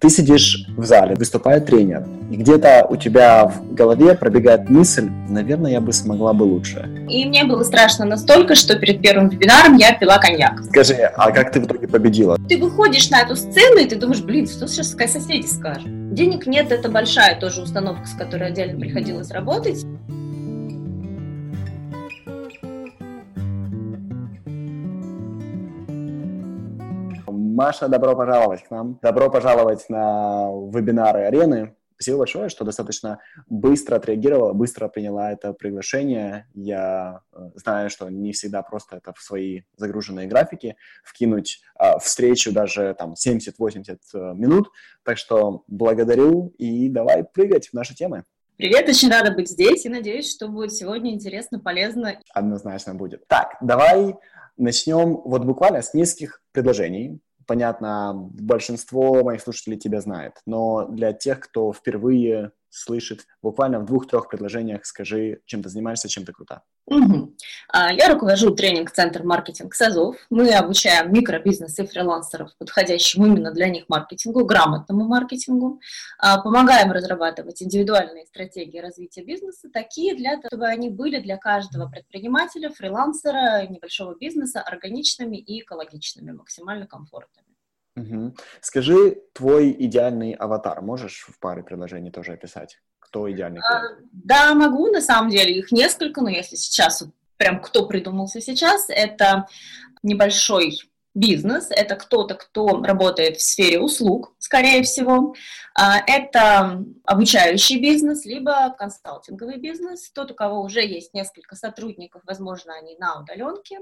ты сидишь в зале, выступает тренер, и где-то у тебя в голове пробегает мысль, наверное, я бы смогла бы лучше. И мне было страшно настолько, что перед первым вебинаром я пила коньяк. Скажи, а как ты в итоге победила? Ты выходишь на эту сцену, и ты думаешь, блин, что сейчас соседи скажут? Денег нет, это большая тоже установка, с которой отдельно приходилось работать. Маша, добро пожаловать к нам. Добро пожаловать на вебинары арены. Спасибо большое, что достаточно быстро отреагировала, быстро приняла это приглашение. Я э, знаю, что не всегда просто это в свои загруженные графики вкинуть э, встречу даже там 70-80 э, минут. Так что благодарю и давай прыгать в наши темы. Привет, очень рада быть здесь и надеюсь, что будет сегодня интересно, полезно. Однозначно будет. Так, давай начнем вот буквально с нескольких предложений понятно, большинство моих слушателей тебя знает, но для тех, кто впервые слышит, буквально в двух-трех предложениях скажи, чем ты занимаешься, чем ты крута. Угу. Я руковожу тренинг-центр маркетинг САЗОВ. Мы обучаем микробизнес и фрилансеров, подходящим именно для них маркетингу, грамотному маркетингу. А, помогаем разрабатывать индивидуальные стратегии развития бизнеса, такие для того, чтобы они были для каждого предпринимателя, фрилансера, небольшого бизнеса органичными и экологичными, максимально комфортными. Угу. Скажи твой идеальный аватар. Можешь в паре предложений тоже описать? Кто идеальный клиент? А, да, могу, на самом деле. Их несколько, но если сейчас, прям кто придумался сейчас, это небольшой бизнес, это кто-то, кто работает в сфере услуг, скорее всего, а, это обучающий бизнес, либо консалтинговый бизнес, тот, у кого уже есть несколько сотрудников, возможно, они на удаленке,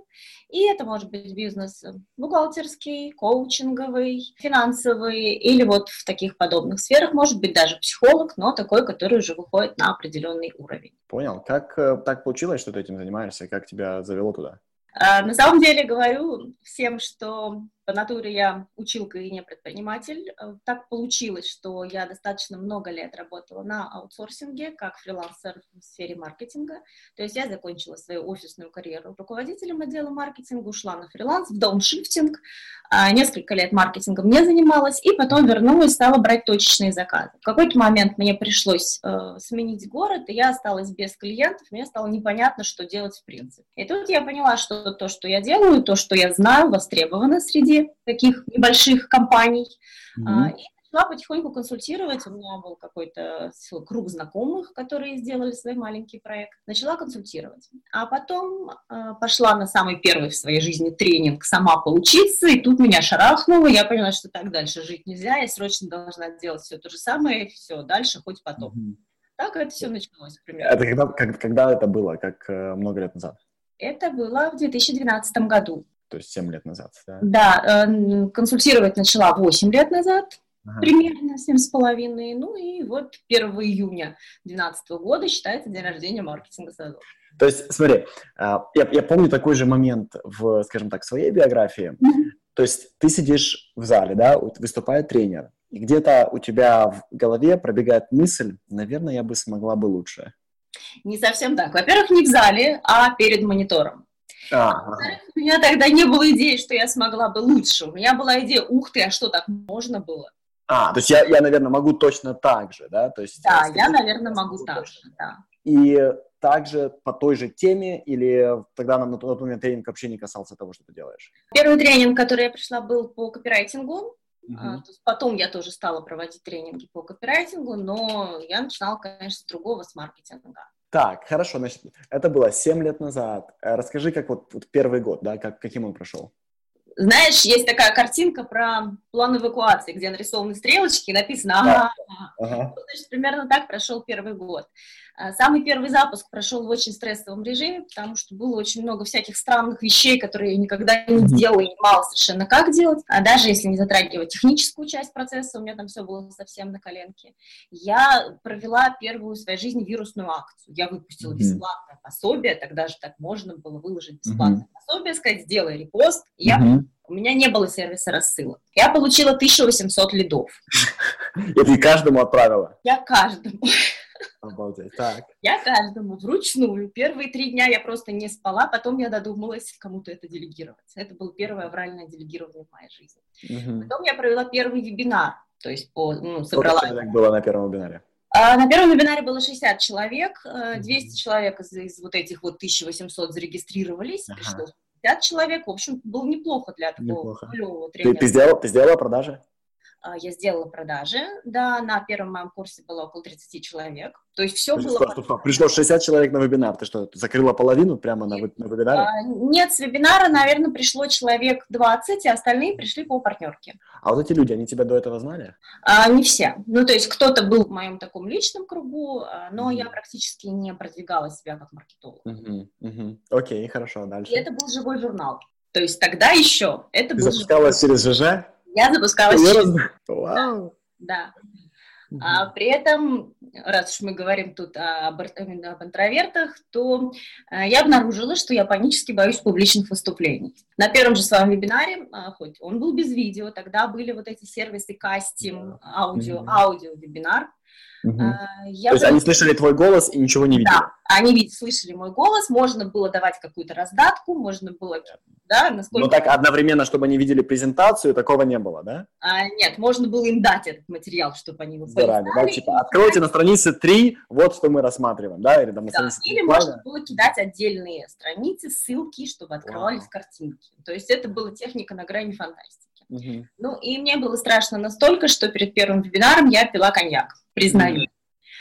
и это может быть бизнес бухгалтерский, коучинговый, финансовый, или вот в таких подобных сферах, может быть, даже психолог, но такой, который уже выходит на определенный уровень. Понял. Как э, так получилось, что ты этим занимаешься? Как тебя завело туда? А, на самом деле говорю всем, что по натуре я училка и не предприниматель. Э, так получилось, что я достаточно много лет работала на аутсорсинге, как фрилансер в сфере маркетинга. То есть я закончила свою офисную карьеру руководителем отдела маркетинга, ушла на фриланс, в дауншифтинг. А, несколько лет маркетингом не занималась, и потом вернулась, стала брать точечные заказы. В какой-то момент мне пришлось э, сменить город, и я осталась без клиентов, мне стало непонятно, что делать в принципе. И тут я поняла, что то, что я делаю, то, что я знаю, востребовано среди таких небольших компаний. Mm-hmm. И начала потихоньку консультировать. У меня был какой-то круг знакомых, которые сделали свой маленький проект. Начала консультировать. А потом э, пошла на самый первый в своей жизни тренинг сама поучиться, и тут меня шарахнуло. Я поняла, что так дальше жить нельзя. Я срочно должна делать все то же самое, все, дальше хоть потом. Mm-hmm. Так это все началось, примерно. Это когда, как, когда это было? Как э, много лет назад? Это было в 2012 году то есть 7 лет назад, да? Да, э, консультировать начала 8 лет назад, ага. примерно 7 с половиной, ну и вот 1 июня 2012 года считается день рождения маркетинга садов. То есть, смотри, а, я, я помню такой же момент в, скажем так, своей биографии. Mm-hmm. То есть ты сидишь в зале, да, выступает тренер, и где-то у тебя в голове пробегает мысль, наверное, я бы смогла бы лучше. Не совсем так. Во-первых, не в зале, а перед монитором. А, у меня тогда не было идеи, что я смогла бы лучше. У меня была идея, ух ты, а что, так можно было? А, то есть я, я наверное, могу точно так же, да? То есть, да, я, наверное, могу так же, да. И также по той же теме или тогда на, на тот момент тренинг вообще не касался того, что ты делаешь? Первый тренинг, который я пришла, был по копирайтингу. Uh-huh. Потом я тоже стала проводить тренинги по копирайтингу, но я начинала, конечно, с другого, с маркетинга. Так, хорошо, значит, это было 7 лет назад. Э, расскажи, как вот, вот первый год, да, как, каким он прошел? Знаешь, есть такая картинка про план эвакуации, где нарисованы стрелочки и написано «Ага». Да. ага. Значит, примерно так прошел первый год. А, самый первый запуск прошел в очень стрессовом режиме, потому что было очень много всяких странных вещей, которые я никогда не делала и не мало совершенно как делать. А даже если не затрагивать техническую часть процесса, у меня там все было совсем на коленке. Я провела первую в своей жизни вирусную акцию. Я выпустила бесплатное пособие, тогда же так можно было выложить бесплатное пособие, сказать, сделай репост. И я у меня не было сервиса рассылок. Я получила 1800 лидов. И ты каждому отправила? Я каждому. Обалдеть, так. Я каждому вручную. Первые три дня я просто не спала, потом я додумалась кому-то это делегировать. Это было первое авральное делегирование в моей жизни. Угу. Потом я провела первый вебинар. То есть по, ну, собрала... Сколько человек было на первом вебинаре? А, на первом вебинаре было 60 человек, 200 э, человек из, из вот этих вот 1800 зарегистрировались, ага. пришло 50 человек, в общем, было неплохо для такого неплохо. тренера. Ты, ты, сделал, ты сделала продажи? А, я сделала продажи, да, на первом моем курсе было около 30 человек, то есть все было... Стоп, стоп, стоп. Пришло 60 человек на вебинар, ты что, закрыла половину прямо на, на вебинаре? А, нет, с вебинара, наверное, пришло человек 20, а остальные пришли по партнерке. А вот эти люди, они тебя до этого знали? А, не все, ну то есть кто-то был в моем таком личном кругу, а, но mm-hmm. я практически не продвигала себя как маркетолог. Mm-hmm. Mm-hmm. Окей, хорошо, дальше. И это был живой журнал, то есть тогда еще это ты был... через ЖЖ? Я запускалась. Вау! Да. А при этом, раз уж мы говорим тут об, именно об интровертах, то э, я обнаружила, что я панически боюсь публичных выступлений. На первом же своем вебинаре, а, хоть он был без видео, тогда были вот эти сервисы кастим, аудио, аудио-вебинар, Угу. Я То есть они слышали твой голос и ничего не видели? Да, они ведь слышали мой голос, можно было давать какую-то раздатку, можно было, да, насколько... Но так одновременно, чтобы они видели презентацию, такого не было, да? А, нет, можно было им дать этот материал, чтобы они его Заранее, да, типа, откройте на странице 3, вот что мы рассматриваем, да, или там на да, или можно было кидать отдельные страницы, ссылки, чтобы открывались Вау. картинки. То есть это была техника на грани фантастики. Угу. Ну, и мне было страшно настолько, что перед первым вебинаром я пила коньяк, признаю.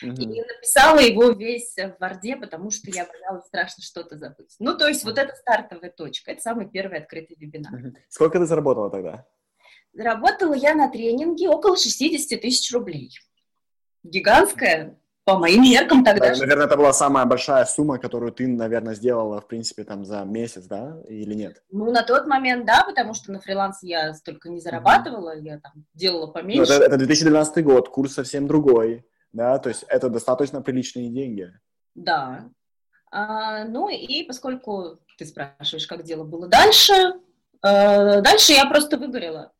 И написала его весь в Варде, потому что я боялась страшно что-то забыть. Ну, то есть вот это стартовая точка, это самый первый открытый вебинар. Сколько ты заработала тогда? Заработала я на тренинге около 60 тысяч рублей. Гигантская по моим меркам тогда... Да, наверное, это была самая большая сумма, которую ты, наверное, сделала, в принципе, там за месяц, да, или нет? Ну, на тот момент, да, потому что на фрилансе я столько не зарабатывала, mm-hmm. я там делала поменьше. Ну, это, это 2012 год, курс совсем другой, да, то есть это достаточно приличные деньги. Да. А, ну, и поскольку ты спрашиваешь, как дело было дальше, э, дальше я просто выгорела.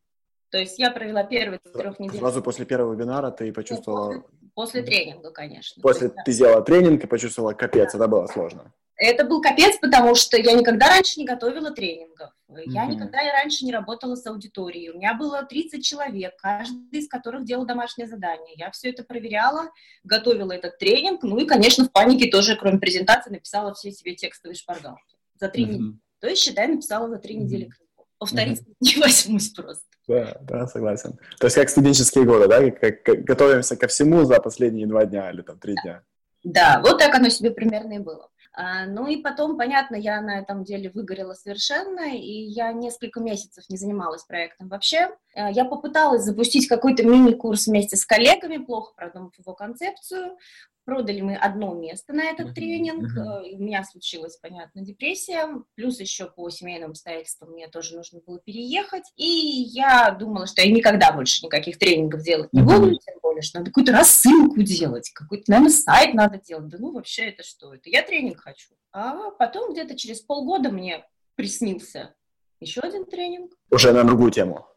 То есть я провела первые трех недель. Сразу после первого вебинара ты почувствовала... После, тренинга, конечно. После есть, ты сделала тренинг и почувствовала капец, да. это было сложно. Это был капец, потому что я никогда раньше не готовила тренингов. Я mm-hmm. никогда раньше не работала с аудиторией. У меня было 30 человек, каждый из которых делал домашнее задание. Я все это проверяла, готовила этот тренинг, ну и, конечно, в панике тоже, кроме презентации, написала все себе текстовые шпаргалки за три mm-hmm. недели. То есть, считай, написала за три недели. Повторить mm-hmm. не возьмусь просто. Да, да, согласен. То есть как студенческие годы, да, как, как готовимся ко всему за последние два дня или там три дня. Да, вот так оно себе примерно и было. А, ну и потом, понятно, я на этом деле выгорела совершенно, и я несколько месяцев не занималась проектом вообще. А, я попыталась запустить какой-то мини-курс вместе с коллегами, плохо продумав его концепцию. Продали мы одно место на этот тренинг, uh-huh. у меня случилась, понятно, депрессия, плюс еще по семейным обстоятельствам мне тоже нужно было переехать, и я думала, что я никогда больше никаких тренингов делать не буду, тем более, что надо какую-то рассылку делать, какой-то, наверное, сайт надо делать, да ну вообще это что это, я тренинг хочу. А потом где-то через полгода мне приснился еще один тренинг. Уже на другую тему.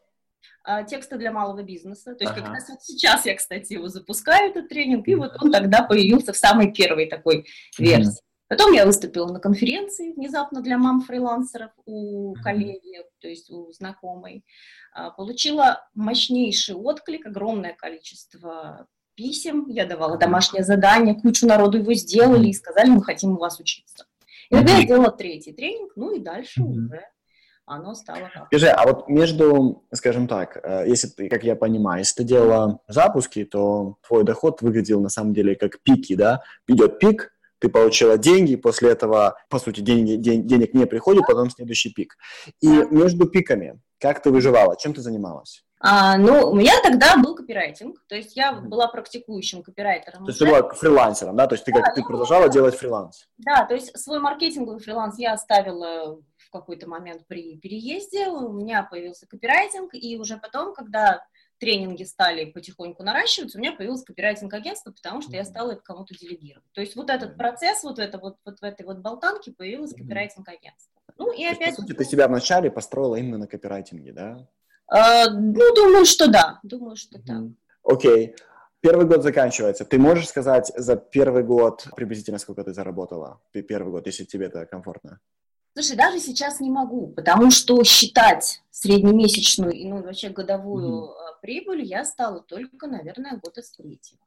А, тексты для малого бизнеса. То есть ага. как раз вот сейчас я, кстати, его запускаю, этот тренинг, и вот он тогда появился в самой первой такой версии. Потом я выступила на конференции внезапно для мам-фрилансеров у коллеги, то есть у знакомой. А, получила мощнейший отклик, огромное количество писем. Я давала домашнее задание, кучу народу его сделали и сказали, мы хотим у вас учиться. И тогда я сделала третий тренинг, ну и дальше уже оно стало... Скажи, а вот между, скажем так, э, если ты, как я понимаю, если ты делала запуски, то твой доход выглядел на самом деле как пики, да? Идет пик, ты получила деньги, после этого, по сути, деньги, день, денег не приходит, потом следующий пик. И между пиками, как ты выживала, чем ты занималась? А, ну, у меня тогда был копирайтинг, то есть я была практикующим копирайтером. То есть ты была фрилансером, да? То есть ты, да, как, ты продолжала делать фриланс? Да, то есть свой маркетинговый фриланс я оставила в какой-то момент при переезде, у меня появился копирайтинг, и уже потом, когда тренинги стали потихоньку наращиваться, у меня появилось копирайтинг-агентство, потому что я стала это кому-то делегировать. То есть вот этот процесс, вот, это, вот, вот в этой вот болтанке появилось копирайтинг-агентство. Ну и опять... По сути, ты себя вначале построила именно на копирайтинге, да? Uh, ну, думаю, что да. Думаю, что mm-hmm. да. Окей. Okay. Первый год заканчивается. Ты можешь сказать за первый год приблизительно сколько ты заработала? Первый год, если тебе это комфортно. Слушай, даже сейчас не могу, потому что считать среднемесячную и ну, вообще годовую mm-hmm. прибыль я стала только, наверное, года с третьего.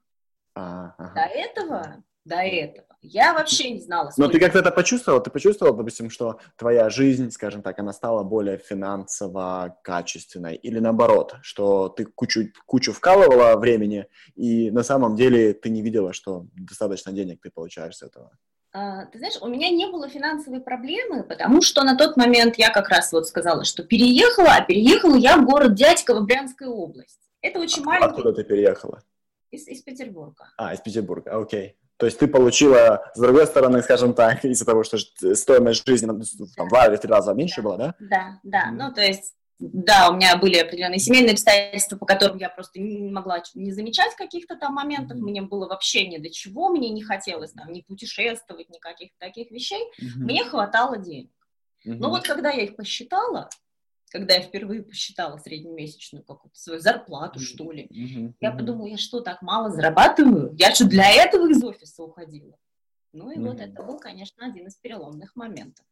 А, ага. До этого до этого. Я вообще не знала. Сколько... Но ты как-то это почувствовал? Ты почувствовал, допустим, что твоя жизнь, скажем так, она стала более финансово качественной? Или наоборот, что ты кучу, кучу вкалывала времени, и на самом деле ты не видела, что достаточно денег ты получаешь с этого? А, ты знаешь, у меня не было финансовой проблемы, потому что на тот момент я как раз вот сказала, что переехала, а переехала я в город Дядьково, Брянская область. Это очень а, маленький... Откуда ты переехала? Из, из Петербурга. А, из Петербурга, окей. То есть ты получила, с другой стороны, скажем так, из-за того, что стоимость жизни там, в два или три раза меньше да, была, да? Да, да. Mm. Ну, то есть, да, у меня были определенные семейные обстоятельства, по которым я просто не могла не замечать каких-то там моментов. Мне было вообще ни до чего, мне не хотелось там ни путешествовать, ни каких-то таких вещей. Mm-hmm. Мне хватало денег. Mm-hmm. Но вот когда я их посчитала, когда я впервые посчитала среднемесячную какую-то свою зарплату, что ли, mm-hmm. я подумала, я что, так мало зарабатываю? Я что, для этого из офиса уходила? Ну и mm-hmm. вот это был, конечно, один из переломных моментов.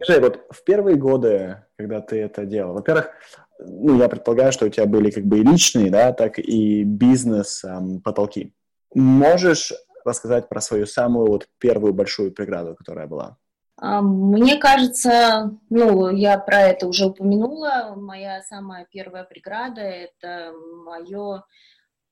Скажи, вот в первые годы, когда ты это делал, во-первых, ну, я предполагаю, что у тебя были как бы и личные, да, так и бизнес эм, потолки. Можешь рассказать про свою самую вот первую большую преграду, которая была? А, мне кажется, ну, я про это уже упомянула, моя самая первая преграда – это мое,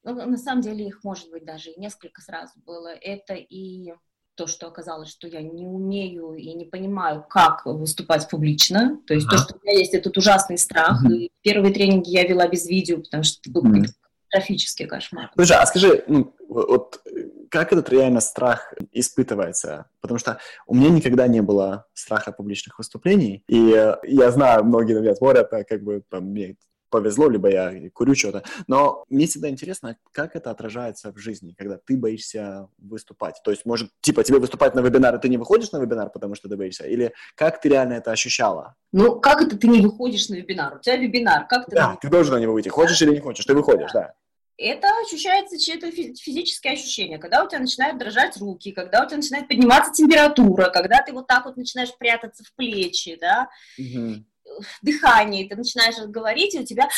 ну, на самом деле их может быть даже несколько сразу было, это и то, что оказалось, что я не умею и не понимаю, как выступать публично, то есть uh-huh. то, что у меня есть этот ужасный страх, uh-huh. и первые тренинги я вела без видео, потому что это был uh-huh. катастрофический кошмар. Слушай, а скажи, ну, вот как этот реально страх испытывается? Потому что у меня никогда не было страха публичных выступлений, и я знаю, многие на меня смотрят, как бы там, мне повезло, либо я курю что-то. Но мне всегда интересно, как это отражается в жизни, когда ты боишься выступать. То есть, может, типа, тебе выступать на вебинар, и ты не выходишь на вебинар, потому что ты боишься? Или как ты реально это ощущала? Ну, как это ты не выходишь на вебинар? У тебя вебинар, как ты... Да, ты должен на него выйти. Хочешь или не хочешь, ты выходишь, да. да это ощущается чье-то физическое ощущение, когда у тебя начинают дрожать руки, когда у тебя начинает подниматься температура, когда ты вот так вот начинаешь прятаться в плечи, да, угу. Дыхание, ты начинаешь говорить, и у тебя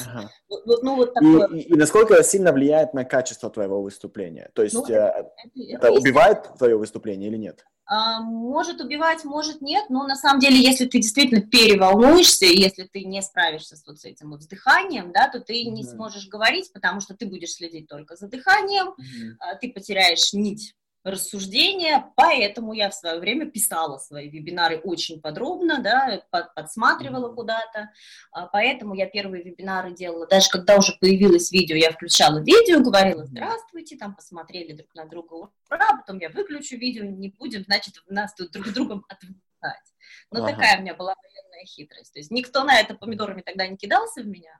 ага. ну, вот такое. И, и, и насколько это сильно влияет на качество твоего выступления? То есть ну, э, это, это, это убивает твое выступление или нет? А, может убивать, может нет, но на самом деле, если ты действительно переволнуешься, если ты не справишься с вот с этим вот дыханием, да, то ты mm-hmm. не сможешь говорить, потому что ты будешь следить только за дыханием, mm-hmm. ты потеряешь нить рассуждения, поэтому я в свое время писала свои вебинары очень подробно, да, под, подсматривала куда-то, а, поэтому я первые вебинары делала, даже когда уже появилось видео, я включала видео, говорила «Здравствуйте», там посмотрели друг на друга, ура, потом я выключу видео, не будем, значит, нас тут друг другом отвлекать. Но ага. такая у меня была военная хитрость, то есть никто на это помидорами тогда не кидался в меня,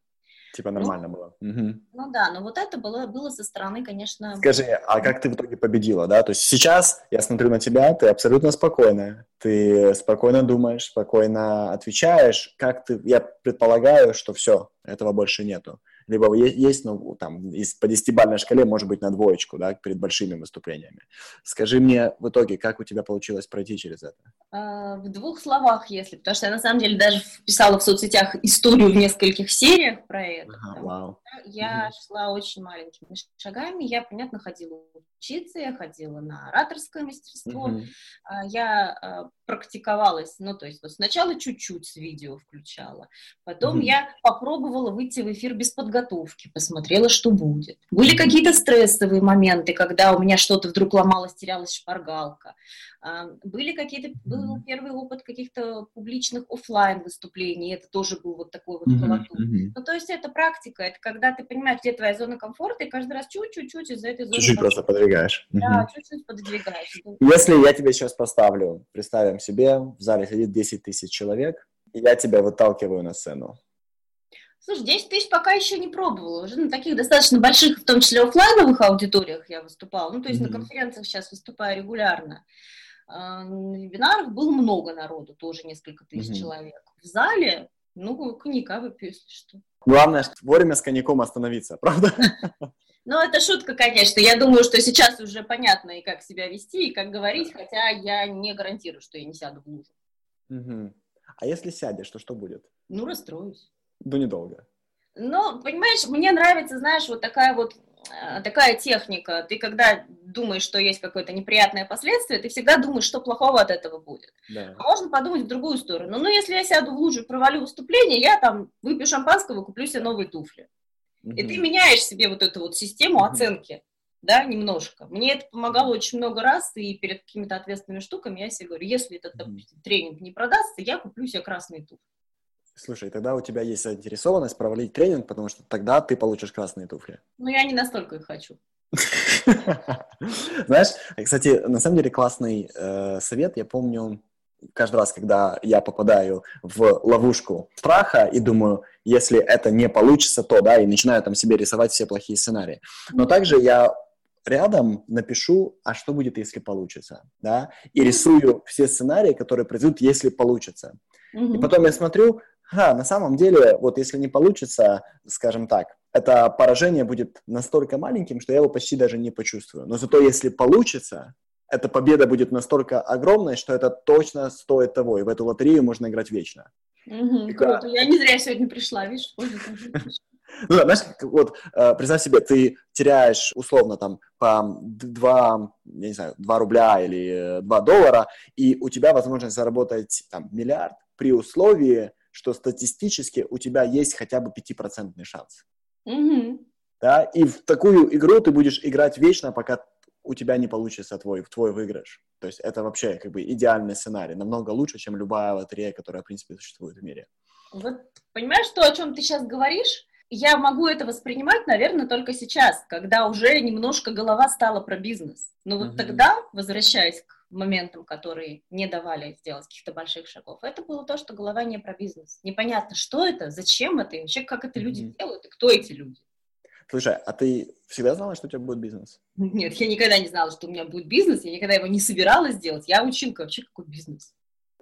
Типа ну, нормально ну, было. Угу. Ну да, но вот это было, было со стороны, конечно... Скажи, а как ты в итоге победила, да? То есть сейчас я смотрю на тебя, ты абсолютно спокойная, ты спокойно думаешь, спокойно отвечаешь. Как ты... Я предполагаю, что все, этого больше нету либо есть, ну, там, из, по десятибалльной шкале, может быть, на двоечку, да, перед большими выступлениями. Скажи мне в итоге, как у тебя получилось пройти через это? А, в двух словах, если, потому что я, на самом деле, даже писала в соцсетях историю в нескольких сериях про это. Ага, вау. Я угу. шла очень маленькими шагами, я, понятно, ходила учиться, я ходила на ораторское мастерство, угу. я а, практиковалась, ну, то есть вот сначала чуть-чуть с видео включала, потом mm я попробовала выйти в эфир без подготовки, посмотрела, что будет. Были какие-то стрессовые моменты, когда у меня что-то вдруг ломалось, терялась шпаргалка. А, были какие-то, был первый опыт каких-то публичных офлайн выступлений, это тоже был вот такой вот колотун. Mm-hmm. Ну, то есть это практика, это когда ты понимаешь, где твоя зона комфорта, и каждый раз чуть-чуть из этой зоны... Чуть-чуть просто подвигаешь. Да, чуть-чуть подвигаешь. Если я тебе сейчас поставлю, представим себе, в зале сидит 10 тысяч человек, и я тебя выталкиваю на сцену, Слушай, 10 тысяч пока еще не пробовала. Уже на таких достаточно больших, в том числе офлайновых аудиториях я выступала. Ну, то есть mm-hmm. на конференциях сейчас выступаю регулярно. А, на вебинарах было много народу, тоже несколько тысяч mm-hmm. человек. В зале, ну, коньяка выпью, если что. Главное, вовремя с коньяком остановиться, правда? Ну, это шутка, конечно. Я думаю, что сейчас уже понятно и как себя вести, и как говорить, хотя я не гарантирую, что я не сяду в лужу. Угу. А если сядешь, то что будет? Ну, расстроюсь. Ну, недолго. Ну, понимаешь, мне нравится, знаешь, вот такая вот э, такая техника. Ты когда думаешь, что есть какое-то неприятное последствие, ты всегда думаешь, что плохого от этого будет. Да. А можно подумать в другую сторону. Ну, если я сяду в лужу и провалю выступление, я там выпью шампанского, куплю себе новые туфли. Угу. И ты меняешь себе вот эту вот систему угу. оценки, да, немножко. Мне это помогало очень много раз, и перед какими-то ответственными штуками я себе говорю, если этот, допустим, тренинг не продастся, я куплю себе красные туфли. Слушай, тогда у тебя есть заинтересованность провалить тренинг, потому что тогда ты получишь красные туфли. Ну, я не настолько их хочу. Знаешь, кстати, на самом деле классный э, совет. Я помню, каждый раз, когда я попадаю в ловушку страха и думаю, если это не получится, то, да, и начинаю там себе рисовать все плохие сценарии. Но также я рядом напишу, а что будет, если получится, да, и рисую все сценарии, которые произойдут, если получится. И потом я смотрю, Ха, на самом деле, вот если не получится, скажем так, это поражение будет настолько маленьким, что я его почти даже не почувствую. Но зато если получится, эта победа будет настолько огромной, что это точно стоит того, и в эту лотерею можно играть вечно. Угу, круто. Я не зря сегодня пришла, видишь, Ну, знаешь, вот э, представь себе, ты теряешь условно там по 2, я не знаю, 2 рубля или 2 доллара, и у тебя возможность заработать там миллиард при условии, что статистически у тебя есть хотя бы 5% шанс. Mm-hmm. Да, и в такую игру ты будешь играть вечно, пока у тебя не получится твой, твой выигрыш. То есть это вообще как бы идеальный сценарий, намного лучше, чем любая лотерея, которая, в принципе, существует в мире. Вот понимаешь, то, о чем ты сейчас говоришь, я могу это воспринимать, наверное, только сейчас, когда уже немножко голова стала про бизнес. Но вот uh-huh. тогда, возвращаясь к моментам, которые не давали сделать каких-то больших шагов, это было то, что голова не про бизнес. Непонятно, что это, зачем это, и вообще, как это люди mm-hmm. делают, и кто эти люди. Слушай, а ты всегда знала, что у тебя будет бизнес? Нет, я никогда не знала, что у меня будет бизнес, я никогда его не собиралась делать. Я училка вообще, какой бизнес.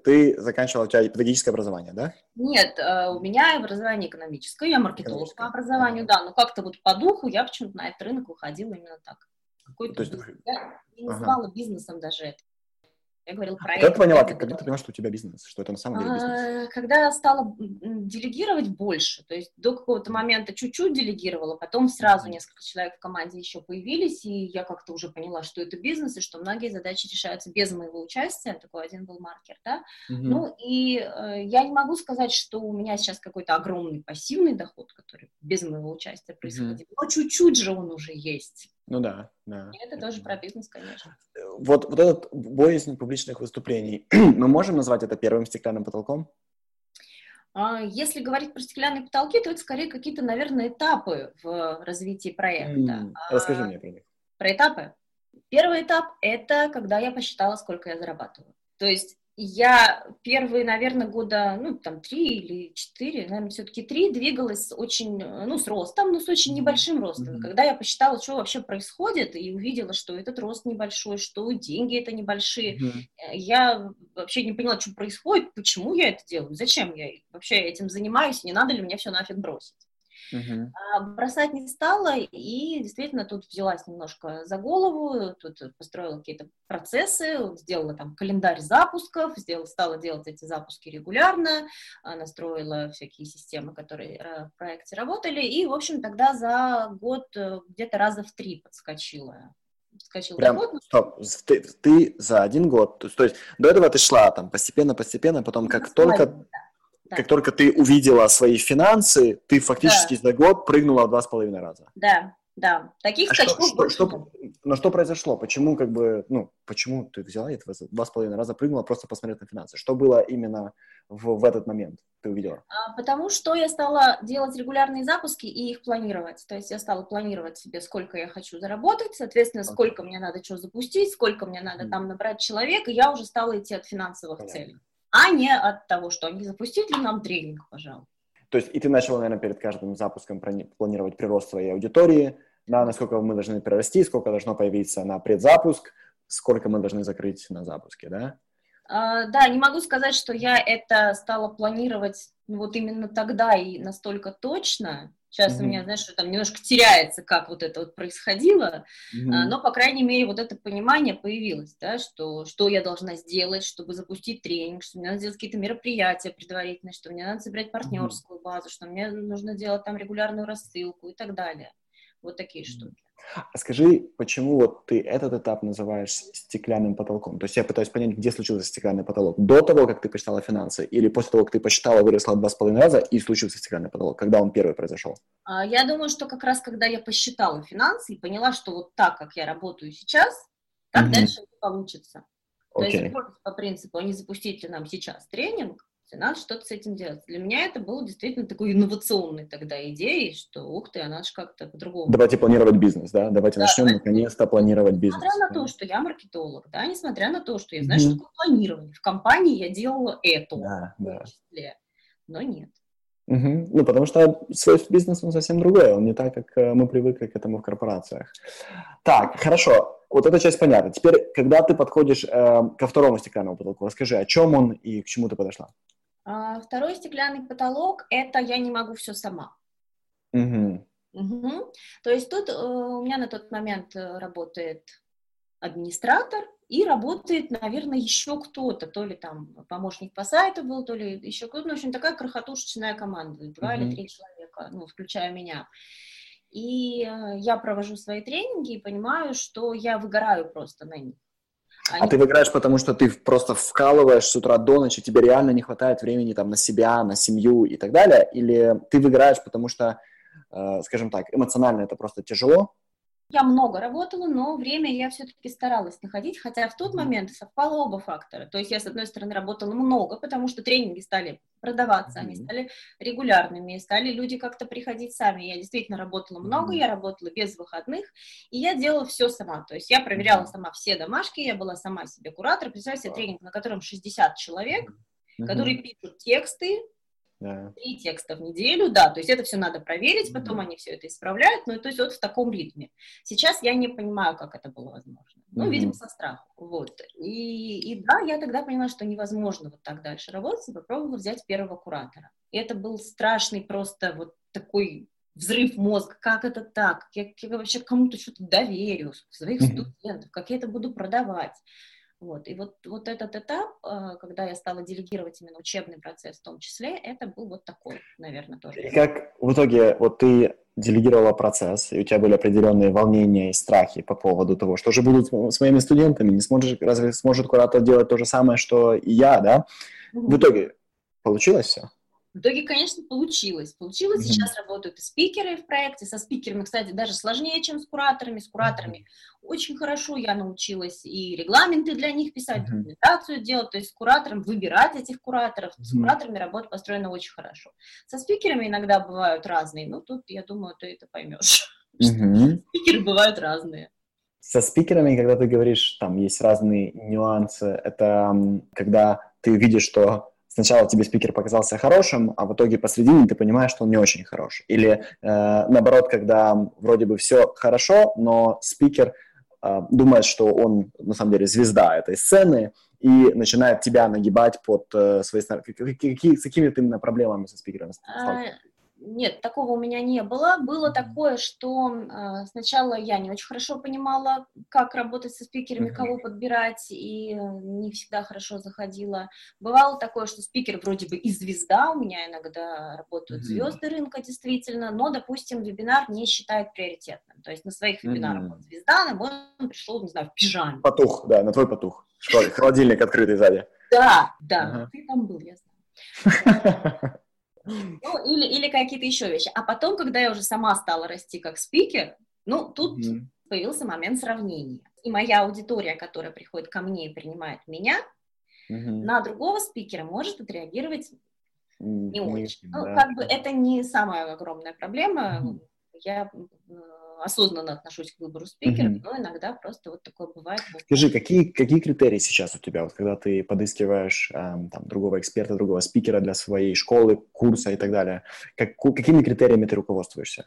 Ты заканчивала, у тебя педагогическое образование, да? Нет, э, у меня образование экономическое, я маркетолог по образованию, да, но как-то вот по духу я почему-то на этот рынок выходила именно так. Какой-то есть... Я не называла ага. бизнесом даже это. Я говорила про Когда ты поняла, как, когда ты поняла, что у тебя бизнес, что это на самом деле бизнес? А, когда стала делегировать больше, то есть до какого-то момента чуть-чуть делегировала, потом сразу несколько человек в команде еще появились, и я как-то уже поняла, что это бизнес, и что многие задачи решаются без моего участия, такой один был маркер, да. Угу. Ну, и э, я не могу сказать, что у меня сейчас какой-то огромный пассивный доход, который без моего участия происходит, угу. но чуть-чуть же он уже есть. Ну да, да. И это тоже про бизнес, конечно. Вот, вот этот боязнь публичных выступлений, мы можем назвать это первым стеклянным потолком? А, если говорить про стеклянные потолки, то это скорее какие-то, наверное, этапы в развитии проекта. Mm, расскажи а, мне про них. Про этапы? Первый этап – это когда я посчитала, сколько я зарабатываю. То есть я первые, наверное, года, ну, там, три или четыре, наверное, все-таки три, двигалась очень, ну, с ростом, но с очень небольшим ростом. Mm-hmm. Когда я посчитала, что вообще происходит, и увидела, что этот рост небольшой, что деньги это небольшие, mm-hmm. я вообще не поняла, что происходит, почему я это делаю, зачем я вообще этим занимаюсь, не надо ли мне все нафиг бросить. Uh-huh. бросать не стала, и действительно тут взялась немножко за голову, тут построила какие-то процессы, сделала там календарь запусков, сделала, стала делать эти запуски регулярно, а, настроила всякие системы, которые э, в проекте работали, и, в общем, тогда за год э, где-то раза в три подскочила подскочил Прям, доход. Стоп, ты, ты за один год, то, то есть до этого ты шла там постепенно-постепенно, потом как только... Да да. Как только ты увидела свои финансы, ты фактически да. за год прыгнула в два с половиной раза. Да, да. Таких а скачков что, что, что, Но что произошло? Почему как бы, ну, почему ты взяла и два с половиной раза прыгнула просто посмотреть на финансы? Что было именно в, в этот момент ты увидела? А, потому что я стала делать регулярные запуски и их планировать. То есть я стала планировать себе, сколько я хочу заработать, соответственно, okay. сколько мне надо что запустить, сколько мне надо mm. там набрать человек, и я уже стала идти от финансовых Понятно. целей а не от того, что они запустили нам тренинг, пожалуйста. То есть и ты начала, наверное, перед каждым запуском планировать прирост своей аудитории, да, насколько мы должны прирасти, сколько должно появиться на предзапуск, сколько мы должны закрыть на запуске, да? А, да, не могу сказать, что я это стала планировать вот именно тогда и настолько точно, Сейчас mm-hmm. у меня, знаешь, там немножко теряется, как вот это вот происходило, mm-hmm. но, по крайней мере, вот это понимание появилось, да, что, что я должна сделать, чтобы запустить тренинг, что мне надо сделать какие-то мероприятия предварительные, что мне надо собрать партнерскую базу, что мне нужно делать там регулярную рассылку и так далее. Вот такие mm-hmm. штуки. А скажи, почему вот ты этот этап называешь стеклянным потолком? То есть я пытаюсь понять, где случился стеклянный потолок. До того, как ты посчитала финансы, или после того, как ты посчитала, выросла два с половиной раза, и случился стеклянный потолок? Когда он первый произошел? А, я думаю, что как раз когда я посчитала финансы и поняла, что вот так, как я работаю сейчас, так mm-hmm. дальше не получится. То okay. есть по принципу, а не запустите нам сейчас тренинг, надо что-то с этим делать. Для меня это было действительно такой инновационной тогда идеей, что ух ты, а надо же как-то по-другому. Давайте планировать бизнес, да? Давайте да, начнем наконец-то планировать бизнес. Несмотря на то, что я маркетолог, да, несмотря на то, что я знаю, mm-hmm. что такое планирование. В компании я делала это, да, в том числе, но нет. Угу. Ну, потому что свой бизнес, он совсем другой, он не так, как э, мы привыкли к этому в корпорациях. Так, хорошо, вот эта часть понятна. Теперь, когда ты подходишь э, ко второму стеклянному потолку, расскажи, о чем он и к чему ты подошла? А, второй стеклянный потолок – это я не могу все сама. Угу. Угу. То есть тут э, у меня на тот момент э, работает администратор и работает, наверное, еще кто-то, то ли там помощник по сайту был, то ли еще кто-то, ну, в общем, такая крохотушечная команда, два или три человека, ну, включая меня. И э, я провожу свои тренинги и понимаю, что я выгораю просто на них. Они... А ты выиграешь, потому что ты просто вкалываешь с утра до ночи, тебе реально не хватает времени там на себя, на семью и так далее? Или ты выиграешь, потому что, э, скажем так, эмоционально это просто тяжело, я много работала, но время я все-таки старалась находить, хотя в тот момент совпало оба фактора. То есть я, с одной стороны, работала много, потому что тренинги стали продаваться, mm-hmm. они стали регулярными, стали люди как-то приходить сами. Я действительно работала много, mm-hmm. я работала без выходных, и я делала все сама. То есть я проверяла сама все домашки, я была сама себе куратор. Представьте себе тренинг, на котором 60 человек, mm-hmm. которые пишут тексты, да. три текста в неделю, да, то есть это все надо проверить, потом mm-hmm. они все это исправляют, ну, то есть вот в таком ритме. Сейчас я не понимаю, как это было возможно. Ну, mm-hmm. видимо, со страхом, вот. И, и да, я тогда поняла, что невозможно вот так дальше работать, и попробовала взять первого куратора. И это был страшный просто вот такой взрыв мозга, как это так, как я вообще кому-то что-то доверю, своих mm-hmm. студентов, как я это буду продавать. Вот. И вот, вот этот этап, а, когда я стала делегировать именно учебный процесс в том числе, это был вот такой, наверное, тоже. И как в итоге вот ты делегировала процесс, и у тебя были определенные волнения и страхи по поводу того, что же будут с моими студентами, не сможешь, разве сможет куратор делать то же самое, что и я, да? Угу. В итоге получилось все? В итоге, конечно, получилось. Получилось. Mm-hmm. Сейчас работают и спикеры в проекте. Со спикерами, кстати, даже сложнее, чем с кураторами. С кураторами mm-hmm. очень хорошо я научилась и регламенты для них писать, mm-hmm. документацию делать, то есть с куратором выбирать этих кураторов. Mm-hmm. С кураторами работа построена очень хорошо. Со спикерами иногда бывают разные, но тут, я думаю, ты это поймешь. Mm-hmm. Спикеры бывают разные. Со спикерами, когда ты говоришь, там есть разные нюансы, это когда ты видишь, что сначала тебе спикер показался хорошим, а в итоге посредине ты понимаешь, что он не очень хорош. Или э, наоборот, когда вроде бы все хорошо, но спикер э, думает, что он на самом деле звезда этой сцены и начинает тебя нагибать под э, свои... Какие, с какими ты именно проблемами со спикером сталкиваешься? Нет, такого у меня не было. Было такое, что э, сначала я не очень хорошо понимала, как работать со спикерами, кого подбирать, и не всегда хорошо заходила. Бывало такое, что спикер вроде бы и звезда, у меня иногда работают звезды рынка действительно, но, допустим, вебинар не считает приоритетным. То есть на своих вебинарах он звезда, на мой он пришел, не знаю, в пижаме. Потух, да, на твой потух. Холодильник открытый сзади. Да, да, ты там был, я знаю. Ну, или, или какие-то еще вещи. А потом, когда я уже сама стала расти как спикер, ну, тут mm-hmm. появился момент сравнения. И моя аудитория, которая приходит ко мне и принимает меня, mm-hmm. на другого спикера может отреагировать не mm-hmm. очень. Ну, да. как бы это не самая огромная проблема. Mm-hmm. Я осознанно отношусь к выбору спикера, mm-hmm. но иногда просто вот такое бывает. Скажи, какие, какие критерии сейчас у тебя, вот когда ты подыскиваешь эм, там, другого эксперта, другого спикера для своей школы, курса и так далее, как, какими критериями ты руководствуешься?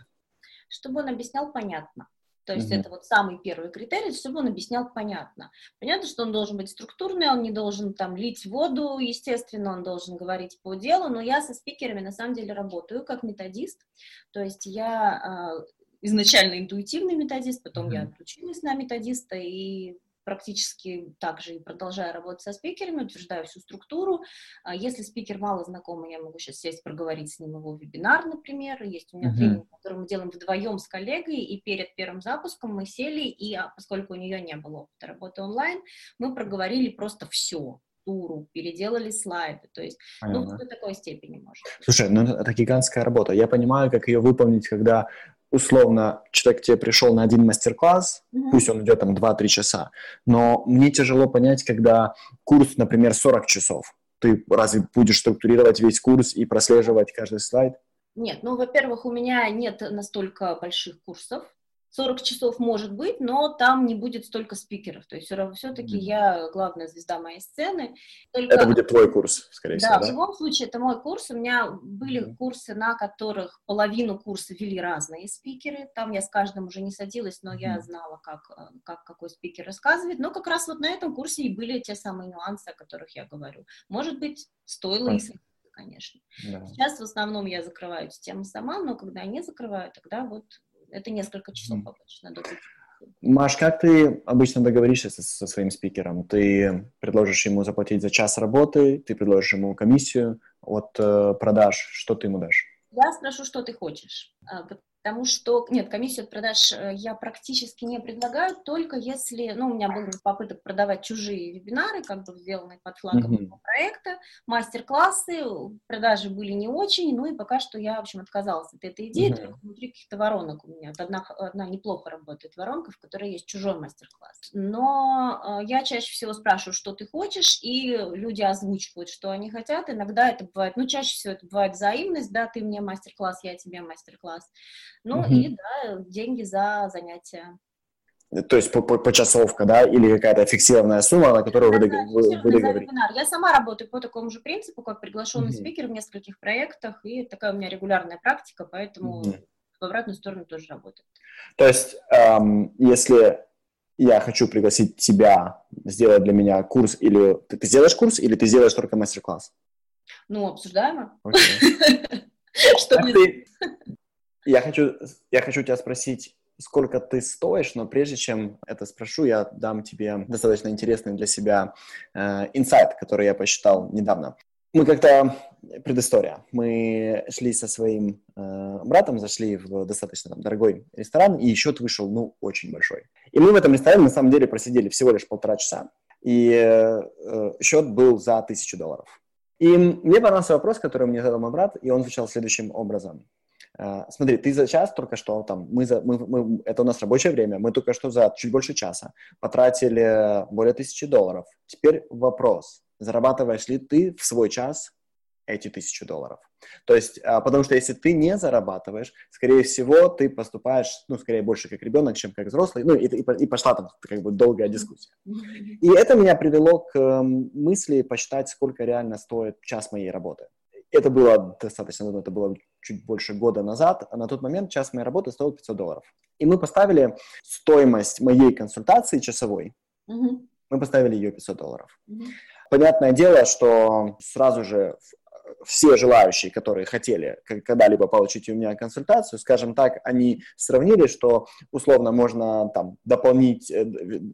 Чтобы он объяснял понятно. То есть mm-hmm. это вот самый первый критерий, чтобы он объяснял понятно. Понятно, что он должен быть структурный, он не должен там лить воду, естественно, он должен говорить по делу, но я со спикерами на самом деле работаю как методист, то есть я э, изначально интуитивный методист, потом mm-hmm. я отучилась на методиста, и практически также и продолжаю работать со спикерами, утверждаю всю структуру. А если спикер мало знакомый, я могу сейчас сесть, проговорить с ним его вебинар, например. Есть у меня uh-huh. тренинг, который мы делаем вдвоем с коллегой, и перед первым запуском мы сели, и а, поскольку у нее не было опыта работы онлайн, мы проговорили просто все, структуру, переделали слайды, то есть, ну, Понятно. ну, до такой степени может. Слушай, ну это гигантская работа. Я понимаю, как ее выполнить, когда условно человек к тебе пришел на один мастер-класс, mm-hmm. пусть он идет там 2-3 часа, но мне тяжело понять, когда курс, например, 40 часов. Ты разве будешь структурировать весь курс и прослеживать каждый слайд? Нет, ну, во-первых, у меня нет настолько больших курсов, 40 часов может быть, но там не будет столько спикеров. То есть все-таки mm-hmm. я главная звезда моей сцены. Только... Это будет твой курс, скорее да, всего, да? в любом случае, это мой курс. У меня были mm-hmm. курсы, на которых половину курса вели разные спикеры. Там я с каждым уже не садилась, но mm-hmm. я знала, как, э, как какой спикер рассказывает. Но как раз вот на этом курсе и были те самые нюансы, о которых я говорю. Может быть, стоило mm-hmm. и конечно. Да. Сейчас в основном я закрываю тему сама, но когда не закрываю, тогда вот это несколько часов обычно до Маш, как ты обычно договоришься со, со своим спикером? Ты предложишь ему заплатить за час работы, ты предложишь ему комиссию от э, продаж, что ты ему дашь? Я спрошу, что ты хочешь, а, потому что, нет, комиссию от продаж э, я практически не предлагаю, только если, ну, у меня был попыток продавать чужие вебинары, как бы сделанные под флагом mm-hmm. проекта, мастер-классы, продажи были не очень, ну, и пока что я, в общем, отказалась от этой идеи, mm-hmm. только внутри каких-то воронок у меня, одна, одна неплохо работает воронка, в которой есть чужой мастер-класс. Но э, я чаще всего спрашиваю, что ты хочешь, и люди озвучивают, что они хотят, иногда это бывает, ну, чаще всего это бывает взаимность, да, ты мне мастер-класс, я тебе мастер-класс, ну угу. и да, деньги за занятия. То есть по, по, почасовка, да, или какая-то фиксированная сумма, на которую да, вы, да, вы, вы договоритесь? Я сама работаю по такому же принципу, как приглашенный mm спикер в нескольких проектах, и такая у меня регулярная практика, поэтому mm в обратную сторону тоже работает. То есть, эм, если я хочу пригласить тебя сделать для меня курс, или ты, ты сделаешь курс, или ты сделаешь только мастер-класс? Ну, обсуждаемо. Что мне... Я хочу, я хочу тебя спросить, сколько ты стоишь, но прежде чем это спрошу, я дам тебе достаточно интересный для себя э, инсайт, который я посчитал недавно. Мы как-то предыстория. Мы шли со своим э, братом, зашли в достаточно там, дорогой ресторан, и счет вышел, ну, очень большой. И мы в этом ресторане на самом деле просидели всего лишь полтора часа, и э, счет был за тысячу долларов. И мне понравился вопрос, который мне задал мой брат, и он звучал следующим образом. Э, смотри, ты за час только что там, мы, за, мы, мы, это у нас рабочее время, мы только что за чуть больше часа потратили более тысячи долларов. Теперь вопрос, зарабатываешь ли ты в свой час эти тысячи долларов? То есть, а, потому что если ты не зарабатываешь, скорее всего, ты поступаешь, ну, скорее больше как ребенок, чем как взрослый, ну, и, и, и пошла там как бы долгая дискуссия. И это меня привело к мысли посчитать, сколько реально стоит час моей работы. Это было достаточно давно, это было чуть больше года назад, а на тот момент час моей работы стоил 500 долларов. И мы поставили стоимость моей консультации часовой, mm-hmm. мы поставили ее 500 долларов. Mm-hmm. Понятное дело, что сразу же все желающие, которые хотели когда-либо получить у меня консультацию, скажем так, они сравнили, что условно можно там дополнить, э,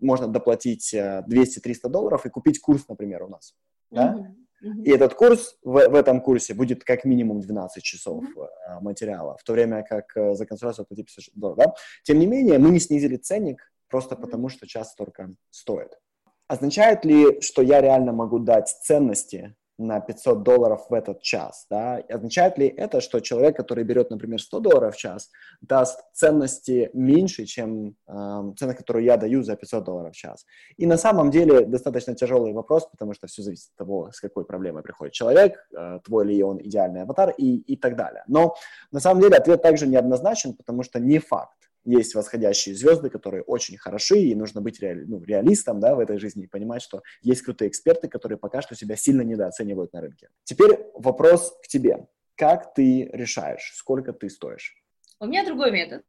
можно доплатить 200-300 э, долларов и купить курс, например, у нас. Mm-hmm. Да? И этот курс, в, в этом курсе будет как минимум 12 часов mm-hmm. материала, в то время как э, за консультацию платить 50 долларов. Да? Тем не менее, мы не снизили ценник просто потому, что час столько стоит. Означает ли, что я реально могу дать ценности на 500 долларов в этот час, да, означает ли это, что человек, который берет, например, 100 долларов в час, даст ценности меньше, чем э, цена, которую я даю за 500 долларов в час? И на самом деле достаточно тяжелый вопрос, потому что все зависит от того, с какой проблемой приходит человек, э, твой ли он идеальный аватар и, и так далее. Но на самом деле ответ также неоднозначен, потому что не факт, есть восходящие звезды, которые очень хороши, и нужно быть реали, ну, реалистом да, в этой жизни и понимать, что есть крутые эксперты, которые пока что себя сильно недооценивают на рынке. Теперь вопрос к тебе. Как ты решаешь, сколько ты стоишь? У меня другой метод.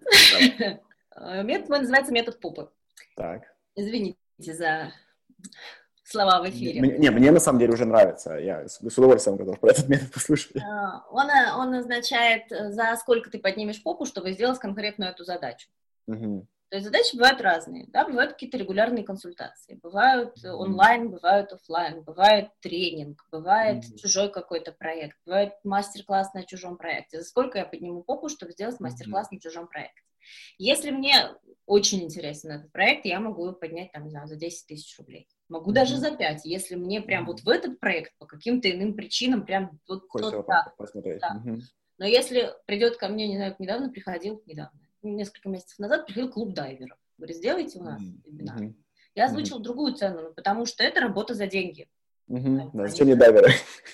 Э, метод называется метод пупы. Так. Извините за слова в эфире. Не, не, мне на самом деле уже нравится. Я с, с удовольствием готов про этот метод послушать. А, он, э, он означает, э, за сколько ты поднимешь попу, чтобы сделать конкретную эту задачу. Угу. То есть задачи бывают разные, да, бывают какие-то регулярные консультации, бывают онлайн, бывают офлайн, бывает тренинг, бывает mm-hmm. чужой какой-то проект, бывает мастер-класс на чужом проекте. За сколько я подниму попу, чтобы сделать мастер-класс mm-hmm. на чужом проекте? Если мне очень интересен этот проект, я могу его поднять, там, не знаю, за 10 тысяч рублей. Могу mm-hmm. даже за 5, если мне прям вот в этот проект по каким-то иным причинам прям вот Хочется да, посмотреть. Да. Mm-hmm. Но если придет ко мне, не знаю, недавно приходил, недавно, несколько месяцев назад приходил клуб дайверов. Говорит, сделайте у нас вебинар. Mm-hmm. Я озвучила mm-hmm. другую цену, ну, потому что это работа за деньги. Mm-hmm. Да, зачем не дайверы?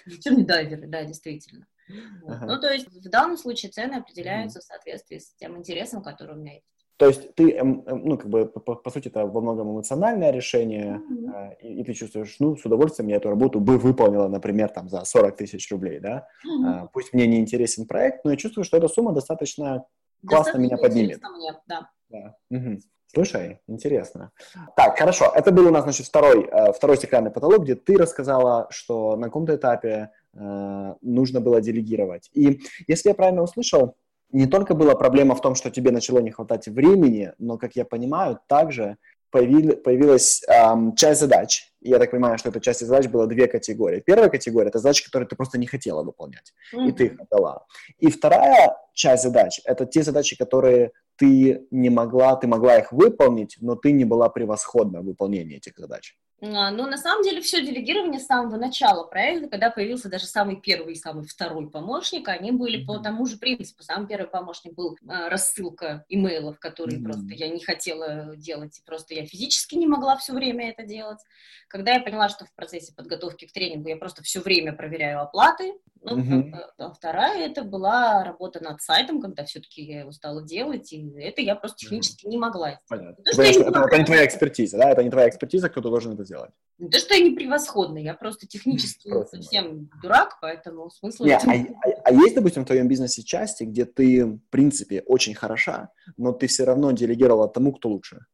Зачем не дайверы, да, действительно. Uh-huh. Ну, то есть в данном случае цены определяются в соответствии с тем интересом, который у меня есть. То есть ты, эм, эм, ну, как бы, по, по сути, это во многом эмоциональное решение, mm-hmm. и, и ты чувствуешь, ну, с удовольствием я эту работу бы выполнила, например, там, за 40 тысяч рублей, да? Mm-hmm. Пусть мне не интересен проект, но я чувствую, что эта сумма достаточно классно меня поднимет. Мне, да. да. Угу. Слушай, интересно. Так, хорошо. Это был у нас, значит, второй, э, второй стеклянный потолок, где ты рассказала, что на каком-то этапе нужно было делегировать. И если я правильно услышал, не только была проблема в том, что тебе начало не хватать времени, но, как я понимаю, также появилась эм, часть задач. И я так понимаю, что эта часть задач была две категории. Первая категория – это задачи, которые ты просто не хотела выполнять, mm-hmm. и ты их отдала. И вторая часть задач – это те задачи, которые ты не могла, ты могла их выполнить, но ты не была превосходна в выполнении этих задач. А, ну, на самом деле, все делегирование с самого начала проекта, когда появился даже самый первый и самый второй помощник, они были mm-hmm. по тому же принципу. Самый первый помощник был э, рассылка имейлов, которые mm-hmm. просто я не хотела делать, просто я физически не могла все время это делать. Когда я поняла, что в процессе подготовки к тренингу я просто все время проверяю оплаты, ну, а вторая это была работа над сайтом, когда все-таки я его стала делать, и это я просто технически mm-hmm. не могла Понятно. То, что это, это, это не твоя экспертиза, да? Это не твоя экспертиза, кто должен это сделать. Не то, что я не превосходный, я просто технически просто совсем дурак, поэтому смысл... Не, а, а, а есть, допустим, в твоем бизнесе части, где ты, в принципе, очень хороша, но ты все равно делегировала тому, кто лучше?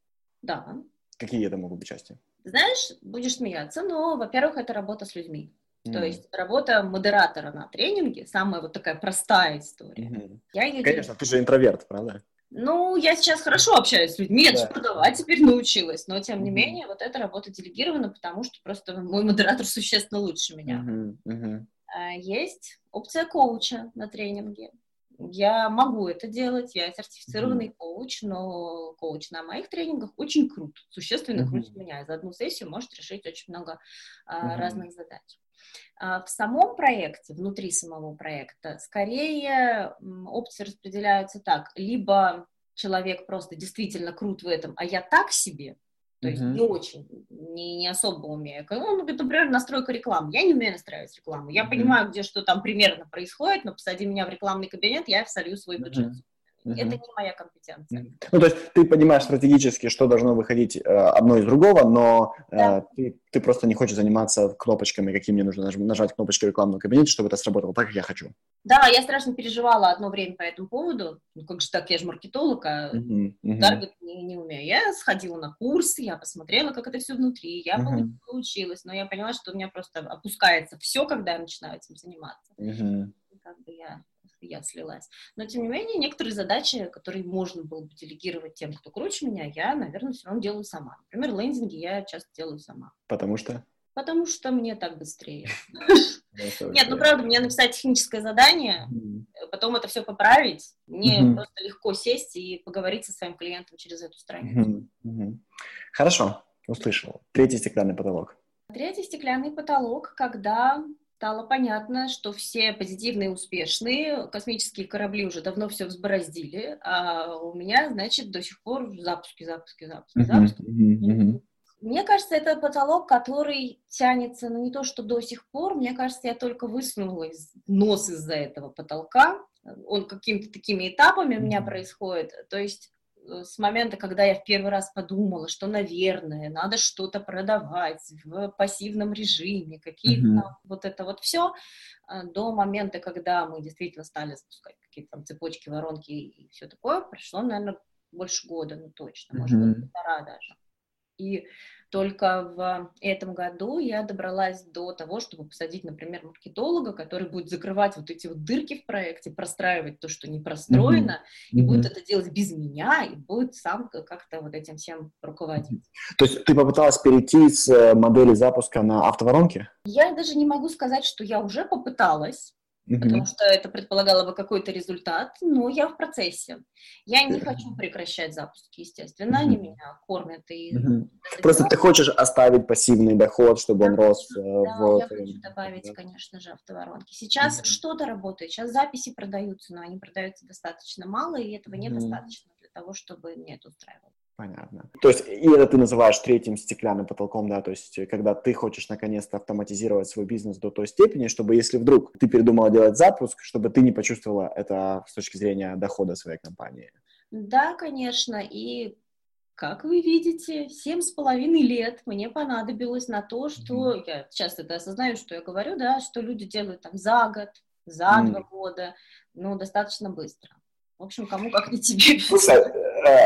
Да. Какие это могут быть части? Знаешь, будешь смеяться, но, во-первых, это работа с людьми. Mm. То есть работа модератора на тренинге, самая вот такая простая история. Mm-hmm. Я ее Конечно, делаю. ты же интроверт, правда? Ну, я сейчас хорошо общаюсь с людьми, я да. продавать теперь научилась, но тем не mm-hmm. менее вот эта работа делегирована, потому что просто мой модератор существенно лучше меня. Mm-hmm. Mm-hmm. Есть опция коуча на тренинге. Я могу это делать, я сертифицированный mm-hmm. коуч, но коуч на моих тренингах очень крут, существенно mm-hmm. круче меня. За одну сессию может решить очень много mm-hmm. разных задач. А, в самом проекте, внутри самого проекта, скорее опции распределяются так. Либо человек просто действительно крут в этом, а я так себе, то есть uh-huh. не очень, не, не особо умею. Ну, например, настройка рекламы. Я не умею настраивать рекламу. Я uh-huh. понимаю, где что там примерно происходит, но посади меня в рекламный кабинет, я солью свой бюджет. Uh-huh. Это не моя компетенция. Ну, то есть ты понимаешь стратегически, что должно выходить э, одно из другого, но э, да. ты, ты просто не хочешь заниматься кнопочками, какие мне нужно нажать кнопочки в рекламном кабинете, чтобы это сработало так, как я хочу. Да, я страшно переживала одно время по этому поводу. Ну, как же так, я же маркетолог, а uh-huh. таргет не, не умею. Я сходила на курсы, я посмотрела, как это все внутри, я uh-huh. получилась, но я поняла, что у меня просто опускается все, когда я начинаю этим заниматься. Uh-huh. как бы я я слилась. Но, тем не менее, некоторые задачи, которые можно было бы делегировать тем, кто круче меня, я, наверное, все равно делаю сама. Например, лендинги я часто делаю сама. Потому что? Потому что мне так быстрее. Нет, ну правда, мне написать техническое задание, потом это все поправить, мне просто легко сесть и поговорить со своим клиентом через эту страницу. Хорошо, услышал. Третий стеклянный потолок. Третий стеклянный потолок, когда стало понятно, что все позитивные, успешные космические корабли уже давно все взбороздили, а у меня, значит, до сих пор запуски, запуски, запуски, запуски. Мне кажется, это потолок, который тянется, ну не то, что до сих пор, мне кажется, я только высунула из, нос из-за этого потолка. Он какими-то такими этапами у меня происходит. То есть с момента, когда я в первый раз подумала, что, наверное, надо что-то продавать в пассивном режиме, какие-то mm-hmm. вот это вот все, э, до момента, когда мы действительно стали запускать какие-то там цепочки, воронки и все такое, прошло, наверное, больше года, ну точно, может быть, полтора даже. И только в этом году я добралась до того, чтобы посадить, например, маркетолога, который будет закрывать вот эти вот дырки в проекте, простраивать то, что не простроено, mm-hmm. и будет это делать без меня, и будет сам как-то вот этим всем руководить. То есть ты попыталась перейти с э, модели запуска на автоворонки? Я даже не могу сказать, что я уже попыталась, потому что это предполагало бы какой-то результат, но я в процессе. Я не хочу прекращать запуски, естественно, они меня кормят. И Просто ты хочешь оставить пассивный доход, чтобы он рос э, да, в... я хочу добавить, да. конечно же, автоворонки. Сейчас mm что-то работает, сейчас записи продаются, но они продаются достаточно мало, и этого недостаточно для того, чтобы мне это устраивало. Понятно. То есть, и это ты называешь третьим стеклянным потолком, да, то есть, когда ты хочешь наконец-то автоматизировать свой бизнес до той степени, чтобы если вдруг ты передумала делать запуск, чтобы ты не почувствовала это с точки зрения дохода своей компании. Да, конечно, и как вы видите, семь с половиной лет мне понадобилось на то, что mm-hmm. я часто это осознаю, что я говорю, да, что люди делают там за год, за mm-hmm. два года, ну, достаточно быстро. В общем, кому как не тебе. Слушай,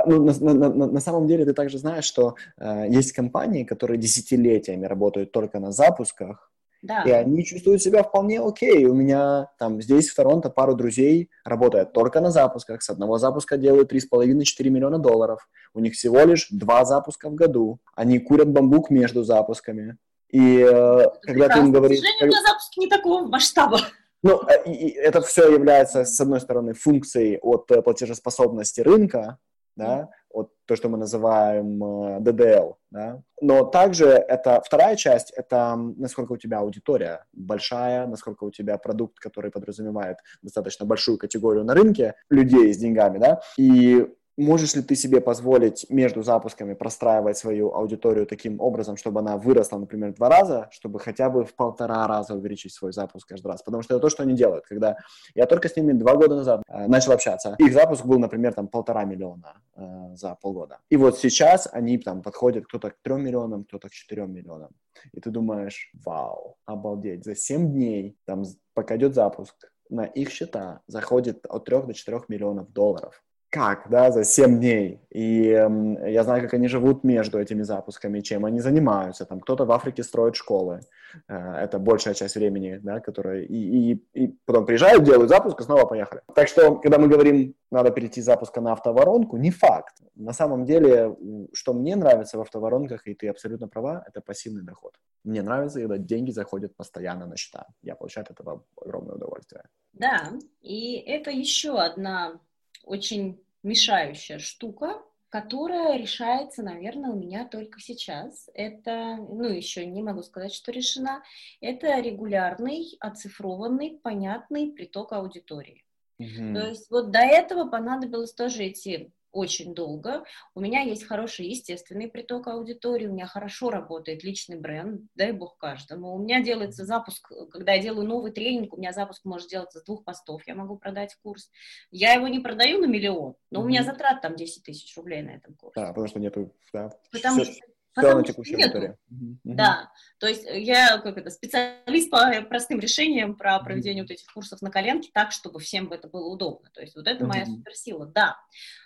ну, на, на, на, на самом деле ты также знаешь, что э, есть компании, которые десятилетиями работают только на запусках, да. и они чувствуют себя вполне окей. У меня там здесь в Торонто пару друзей работают только на запусках. С одного запуска делают 3,5-4 миллиона долларов. У них всего лишь два запуска в году. Они курят бамбук между запусками. И э, когда ты им говоришь... К сожалению, у меня запуск не такого масштаба. Ну, э, и это все является, с одной стороны, функцией от э, платежеспособности рынка, да, от то, что мы называем DDL, э, да. Но также это вторая часть, это насколько у тебя аудитория большая, насколько у тебя продукт, который подразумевает достаточно большую категорию на рынке людей с деньгами, да, и Можешь ли ты себе позволить между запусками простраивать свою аудиторию таким образом, чтобы она выросла, например, два раза, чтобы хотя бы в полтора раза увеличить свой запуск каждый раз? Потому что это то, что они делают. Когда я только с ними два года назад э, начал общаться, их запуск был, например, там полтора миллиона э, за полгода. И вот сейчас они там подходят кто-то к трем миллионам, кто-то к четырем миллионам. И ты думаешь, вау, обалдеть, за семь дней, там, пока идет запуск, на их счета заходит от 3 до 4 миллионов долларов как, да, за 7 дней. И э, я знаю, как они живут между этими запусками, чем они занимаются. Там кто-то в Африке строит школы. Э, это большая часть времени, да, которая... И, и, и потом приезжают, делают запуск, и снова поехали. Так что, когда мы говорим, надо перейти с запуска на автоворонку, не факт. На самом деле, что мне нравится в автоворонках, и ты абсолютно права, это пассивный доход. Мне нравится, когда деньги заходят постоянно на счета. Я получаю от этого огромное удовольствие. Да, и это еще одна очень мешающая штука, которая решается, наверное, у меня только сейчас. Это, ну, еще не могу сказать, что решена. Это регулярный, оцифрованный, понятный приток аудитории. Mm-hmm. То есть вот до этого понадобилось тоже идти очень долго. У меня есть хороший естественный приток аудитории, у меня хорошо работает личный бренд, дай бог каждому. У меня делается запуск, когда я делаю новый тренинг, у меня запуск может делаться с двух постов, я могу продать курс. Я его не продаю на миллион, но mm-hmm. у меня затрат там 10 тысяч рублей на этом курсе. Да, потому что нету, да. Потому что Потому на текущей аудитории. Да, то есть я как это специалист по простым решениям про проведение mm-hmm. вот этих курсов на коленке так, чтобы всем это было удобно. То есть вот это mm-hmm. моя суперсила, да.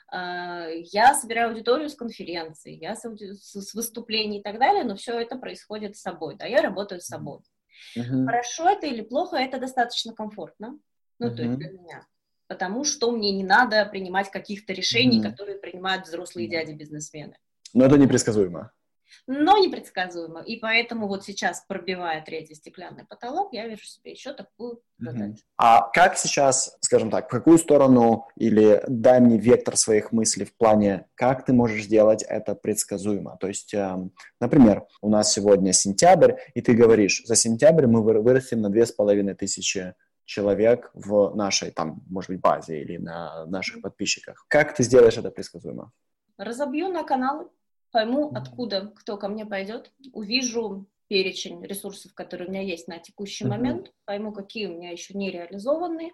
А, я собираю аудиторию с конференций, я с, с выступлений и так далее, но все это происходит с собой, да, я работаю с собой. Uh-huh. Хорошо это или плохо, это достаточно комфортно, ну, uh-huh. то есть для меня, потому что мне не надо принимать каких-то решений, uh-huh. которые принимают взрослые дяди-бизнесмены. Но это непредсказуемо но непредсказуемо. И поэтому вот сейчас, пробивая третий стеклянный потолок, я вижу себе еще такую задачу. А как сейчас, скажем так, в какую сторону или дай мне вектор своих мыслей в плане, как ты можешь сделать это предсказуемо? То есть, э, например, у нас сегодня сентябрь, и ты говоришь, за сентябрь мы вырастем на две с половиной тысячи человек в нашей, там, может быть, базе или на наших подписчиках. Как ты сделаешь это предсказуемо? Разобью на каналы пойму, откуда кто ко мне пойдет, увижу перечень ресурсов, которые у меня есть на текущий uh-huh. момент, пойму, какие у меня еще не реализованы,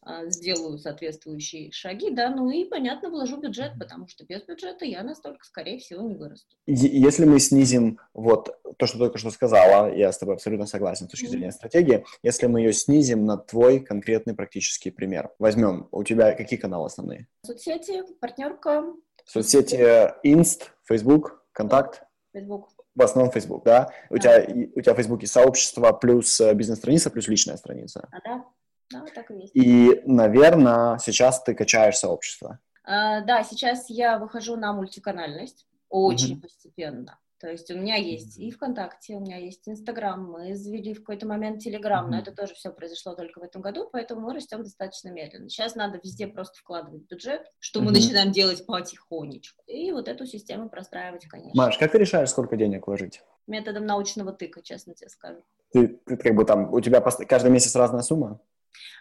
а, сделаю соответствующие шаги, да, ну и, понятно, вложу бюджет, потому что без бюджета я настолько, скорее всего, не вырасту. Если мы снизим вот то, что только что сказала, я с тобой абсолютно согласен с точки зрения mm-hmm. стратегии, если мы ее снизим на твой конкретный практический пример, возьмем, у тебя какие каналы основные? Соцсети, партнерка, Соцсети Инст, Facebook, Контакт? Facebook. В основном Facebook, да? У, да. Тебя, у тебя в Facebook сообщество плюс э, бизнес-страница плюс личная страница. А, да, да, так и есть. И, наверное, сейчас ты качаешь сообщество. А, да, сейчас я выхожу на мультиканальность очень mm-hmm. постепенно. То есть у меня есть и ВКонтакте, у меня есть Инстаграм, мы завели в какой-то момент Телеграм, mm-hmm. но это тоже все произошло только в этом году, поэтому мы растем достаточно медленно. Сейчас надо везде просто вкладывать бюджет, что mm-hmm. мы начинаем делать потихонечку, и вот эту систему простраивать, конечно. Маш, как ты решаешь, сколько денег вложить? Методом научного тыка, честно тебе скажу. Ты, ты как бы там, у тебя каждый месяц разная сумма?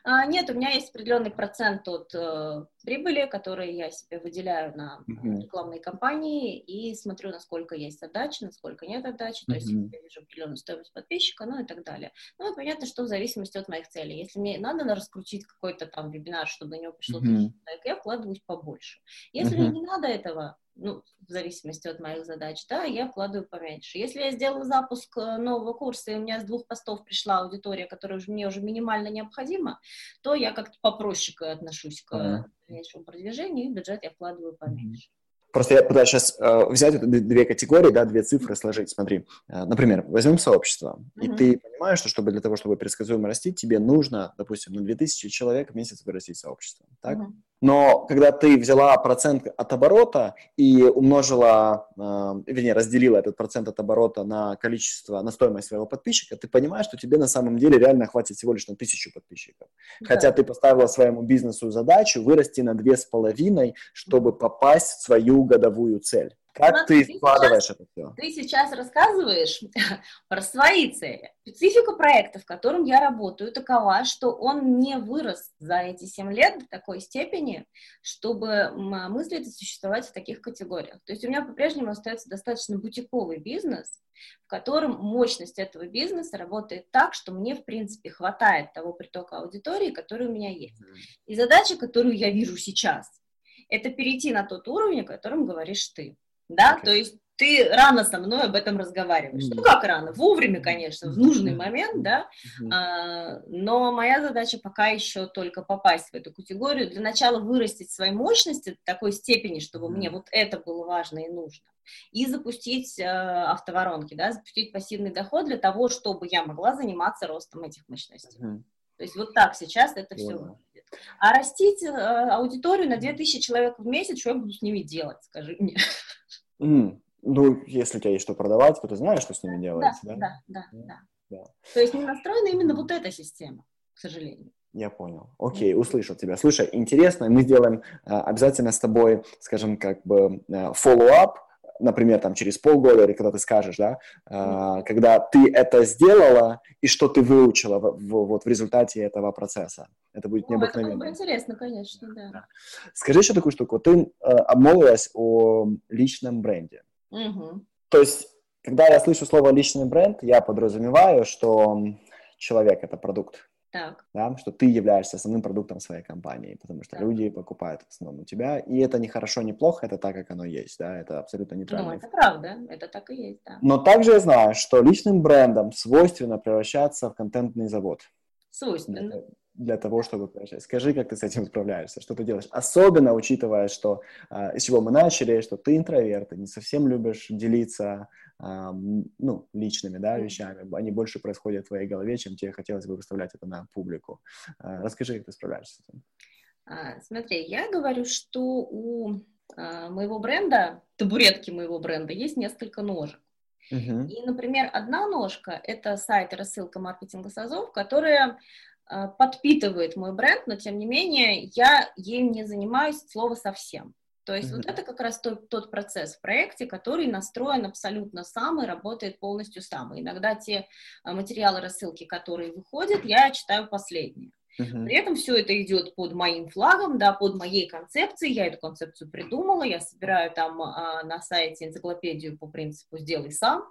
А, нет, у меня есть определенный процент от э, прибыли, который я себе выделяю на mm-hmm. рекламные кампании и смотрю, насколько есть отдачи, насколько нет отдачи, mm-hmm. то есть я вижу определенную стоимость подписчика, ну и так далее. Ну и понятно, что в зависимости от моих целей. Если мне надо раскрутить какой-то там вебинар, чтобы на него пришло mm-hmm. человек, я вкладываюсь побольше. Если mm-hmm. мне не надо этого, ну, в зависимости от моих задач, да, я вкладываю поменьше. Если я сделала запуск э, нового курса, и у меня с двух постов пришла аудитория, которая мне уже минимально необходима, то я как-то попроще отношусь к. Дальнейшему продвижению, и бюджет я вкладываю поменьше. Просто я пытаюсь сейчас э, взять две категории, да, две цифры сложить. Смотри, э, например, возьмем сообщество, uh-huh. и ты понимаешь, что чтобы для того, чтобы предсказуемо расти, тебе нужно, допустим, на 2000 человек в месяц вырастить сообщество, так? Uh-huh. Но когда ты взяла процент от оборота и умножила, э, вернее, разделила этот процент от оборота на количество, на стоимость своего подписчика, ты понимаешь, что тебе на самом деле реально хватит всего лишь на тысячу подписчиков. Да. Хотя ты поставила своему бизнесу задачу вырасти на две с половиной, чтобы попасть в свою годовую цель. Как ты вкладываешь сейчас, это все? Ты сейчас рассказываешь про свои цели. Специфика проекта, в котором я работаю, такова, что он не вырос за эти 7 лет до такой степени, чтобы мыслить и существовать в таких категориях. То есть у меня по-прежнему остается достаточно бутиковый бизнес, в котором мощность этого бизнеса работает так, что мне, в принципе, хватает того притока аудитории, который у меня есть. И задача, которую я вижу сейчас, это перейти на тот уровень, о котором говоришь ты да, okay. то есть ты рано со мной об этом разговариваешь. Mm-hmm. Ну, как рано? Вовремя, конечно, в нужный mm-hmm. момент, да, mm-hmm. а, но моя задача пока еще только попасть в эту категорию, для начала вырастить свои мощности до такой степени, чтобы mm-hmm. мне вот это было важно и нужно, и запустить э, автоворонки, да, запустить пассивный доход для того, чтобы я могла заниматься ростом этих мощностей. Mm-hmm. То есть вот так сейчас это все yeah. выглядит. А растить э, аудиторию на 2000 человек в месяц, что я буду с ними делать, скажи мне? Mm. Ну, если у тебя есть что продавать, то ты знаешь, что с ними делается, да? Да, да, да. да. да. То есть не настроена именно вот эта система, к сожалению. Я понял. Окей, услышал тебя. Слушай, интересно, мы сделаем а, обязательно с тобой, скажем, как бы а, follow-up, например, там через полгода, или когда ты скажешь, да, mm-hmm. когда ты это сделала и что ты выучила в, в, вот в результате этого процесса. Это будет необыкновенно. Это было бы интересно, конечно, да. Скажи еще такую штуку. Ты э, обмолвилась о личном бренде. Угу. То есть, когда я слышу слово личный бренд, я подразумеваю, что человек это продукт. Так. Да, что ты являешься основным продуктом своей компании, потому что так. люди покупают в основном у тебя, и это не хорошо, не плохо, это так, как оно есть, да, это абсолютно нейтрально. Ну, это правда, это так и есть, да. Но также я знаю, что личным брендом свойственно превращаться в контентный завод. Свойственно для того, чтобы превращать. Скажи, как ты с этим справляешься, что ты делаешь? Особенно учитывая, что а, с чего мы начали, что ты интроверт, ты не совсем любишь делиться ну, личными да, вещами, они больше происходят в твоей голове, чем тебе хотелось бы выставлять это на публику. А, расскажи, как ты справляешься с этим. А, смотри, я говорю, что у а, моего бренда, табуретки моего бренда, есть несколько ножек. Uh-huh. И, например, одна ножка — это сайт рассылка маркетинга САЗов, которая Э, подпитывает мой бренд, но тем не менее я им не занимаюсь слова совсем. То есть mm-hmm. вот это как раз тот, тот процесс в проекте, который настроен абсолютно сам и работает полностью сам. иногда те э, материалы рассылки, которые выходят, я читаю последние. Uh-huh. При этом все это идет под моим флагом, да, под моей концепцией. Я эту концепцию придумала, я собираю там а, на сайте энциклопедию по принципу «сделай сам».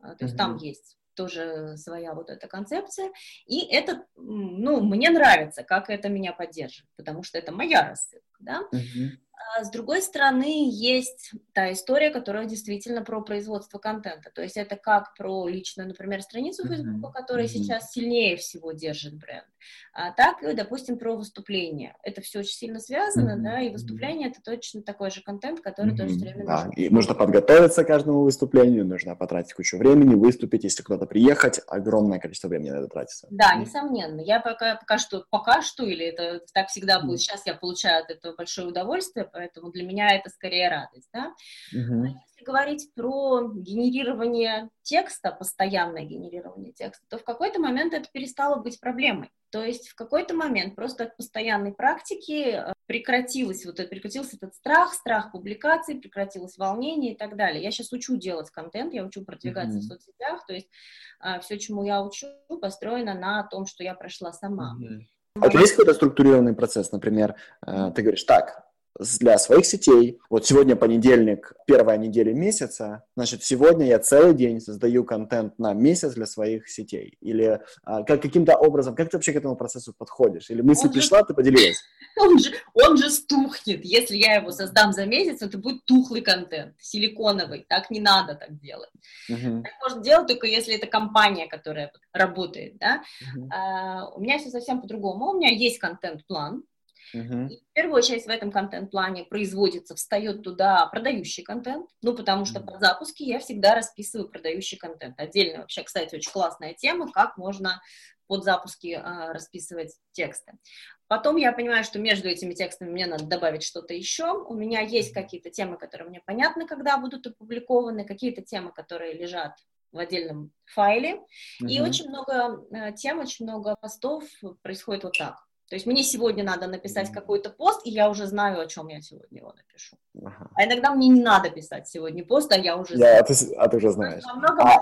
А, то есть uh-huh. там есть тоже своя вот эта концепция. И это, ну, мне нравится, как это меня поддерживает, потому что это моя рассылка, да. Uh-huh. А с другой стороны, есть та история, которая действительно про производство контента. То есть это как про личную, например, страницу Facebook, которая uh-huh. сейчас сильнее всего держит бренд. А, так и, допустим, про выступление. Это все очень сильно связано, mm-hmm. да, и выступление это точно такой же контент, который mm-hmm. тоже все время да. нужен. И нужно подготовиться к каждому выступлению, нужно потратить кучу времени, выступить, если куда-то приехать, огромное количество времени на это тратится. Да, mm-hmm. несомненно. Я пока, пока что, пока что, или это так всегда будет, mm-hmm. сейчас я получаю от этого большое удовольствие, поэтому для меня это скорее радость, да. Mm-hmm. Если говорить про генерирование текста, постоянное генерирование текста, то в какой-то момент это перестало быть проблемой. То есть в какой-то момент просто от постоянной практики э, прекратилось вот это, прекратился этот страх, страх публикации, прекратилось волнение и так далее. Я сейчас учу делать контент, я учу продвигаться mm-hmm. в соцсетях, то есть а, все, чему я учу, построено на том, что я прошла сама. Mm-hmm. А у тебя есть какой-то структурированный процесс, например, э, ты говоришь, так, для своих сетей. Вот сегодня понедельник, первая неделя месяца, значит, сегодня я целый день создаю контент на месяц для своих сетей. Или а, как, каким-то образом, как ты вообще к этому процессу подходишь? Или мысль он пришла, же, ты поделилась? Он же, он же стухнет. Если я его создам за месяц, это будет тухлый контент, силиконовый. Так не надо так делать. Uh-huh. Так можно делать только если это компания, которая работает, да. Uh-huh. А, у меня все совсем по-другому. У меня есть контент-план, Uh-huh. И в первую очередь в этом контент-плане производится, встает туда продающий контент, ну, потому что uh-huh. по запуске я всегда расписываю продающий контент. Отдельно вообще, кстати, очень классная тема, как можно под запуски а, расписывать тексты. Потом я понимаю, что между этими текстами мне надо добавить что-то еще. У меня есть какие-то темы, которые мне понятны, когда будут опубликованы, какие-то темы, которые лежат в отдельном файле. Uh-huh. И очень много э, тем, очень много постов происходит вот так. То есть мне сегодня надо написать какой-то пост, и я уже знаю, о чем я сегодня его напишу. Ага. А иногда мне не надо писать сегодня пост, а я уже знаю. А, ты, а ты уже знаешь. Во а,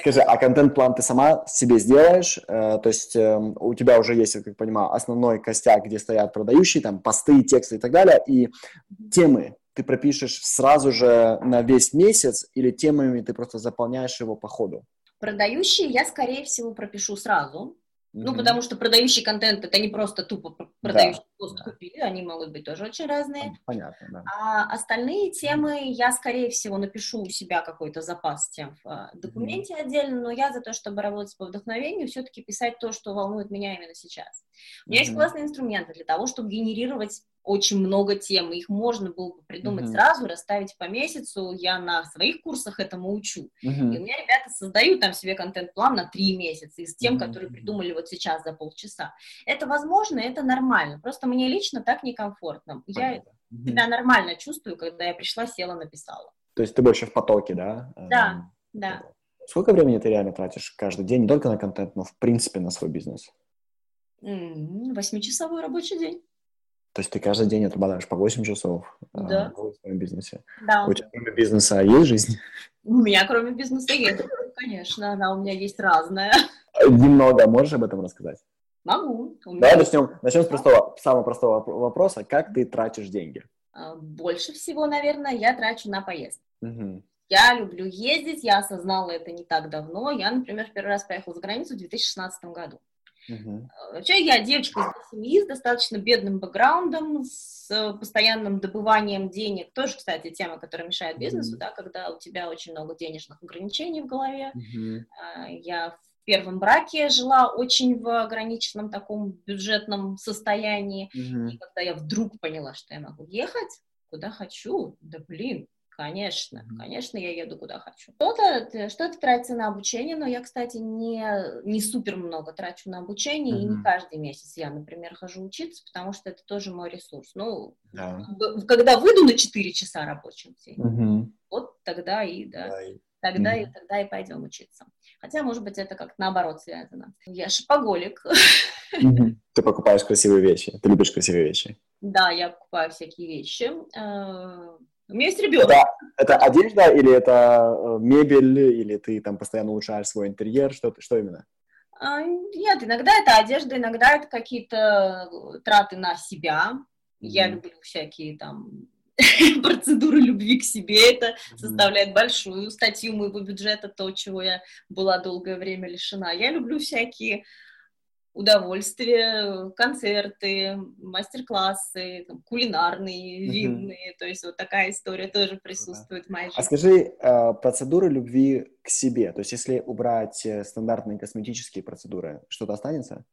Скажи, а контент-план ты сама себе сделаешь? Э, то есть э, у тебя уже есть, как понимаю, основной костяк, где стоят продающие, там, посты, тексты и так далее, и темы ты пропишешь сразу же на весь месяц, или темами ты просто заполняешь его по ходу? Продающие я, скорее всего, пропишу сразу, ну, потому что продающий контент это не просто тупо продающий да, пост да. купили, они могут быть тоже очень разные. Понятно, да. А остальные темы я, скорее всего, напишу у себя какой-то запас тем в а, документе mm-hmm. отдельно, но я за то, чтобы работать по вдохновению, все-таки писать то, что волнует меня именно сейчас. У меня mm-hmm. есть классные инструменты для того, чтобы генерировать очень много тем, их можно было бы придумать mm-hmm. сразу, расставить по месяцу, я на своих курсах этому учу. Mm-hmm. И у меня ребята создают там себе контент-план на три месяца из тем, mm-hmm. которые придумали вот сейчас за полчаса. Это возможно, это нормально, просто мне лично так некомфортно. Я mm-hmm. себя нормально чувствую, когда я пришла, села, написала. То есть ты больше в потоке, да? Да, эм, да. Сколько времени ты реально тратишь каждый день, не только на контент, но в принципе на свой бизнес? Восьмичасовой рабочий день. То есть ты каждый день отрабатываешь по 8 часов а, да. в своем бизнесе? Да. У тебя кроме бизнеса есть жизнь? У меня кроме бизнеса есть, конечно, она у меня есть разная. Немного можешь об этом рассказать? Могу. Давай есть... начнем, начнем с простого, самого простого вопроса. Как ты тратишь деньги? А, больше всего, наверное, я трачу на поездки. Угу. Я люблю ездить, я осознала это не так давно. Я, например, первый раз поехала за границу в 2016 году. Uh-huh. Вообще я девочка из семьи с достаточно бедным бэкграундом, с постоянным добыванием денег. Тоже, кстати, тема, которая мешает бизнесу, uh-huh. да, когда у тебя очень много денежных ограничений в голове. Uh-huh. Я в первом браке жила очень в ограниченном таком бюджетном состоянии. Uh-huh. И когда я вдруг поняла, что я могу ехать куда хочу, да блин, Конечно, конечно, я еду куда хочу. Что-то, что-то тратится на обучение, но я, кстати, не, не супер много трачу на обучение, mm-hmm. и не каждый месяц я, например, хожу учиться, потому что это тоже мой ресурс. Ну, yeah. когда выйду на 4 часа рабочим день, mm-hmm. вот тогда и, да, yeah. тогда mm-hmm. и тогда и пойдем учиться. Хотя, может быть, это как наоборот связано. Я шопоголик. Mm-hmm. Ты покупаешь красивые вещи, ты любишь красивые вещи. Да, я покупаю всякие вещи э, у меня есть ребенок. Это, это одежда или это э, мебель, или ты там постоянно улучшаешь свой интерьер? Что, что именно? А, нет, иногда это одежда, иногда это какие-то траты на себя. Я люблю всякие там процедуры любви к себе. Это mm-hmm. составляет большую статью моего бюджета, то, чего я была долгое время лишена. Я люблю всякие удовольствие, концерты, мастер-классы, кулинарные, винные, mm-hmm. то есть вот такая история тоже присутствует в моей а жизни. А скажи, э, процедуры любви к себе, то есть если убрать э, стандартные косметические процедуры, что-то останется?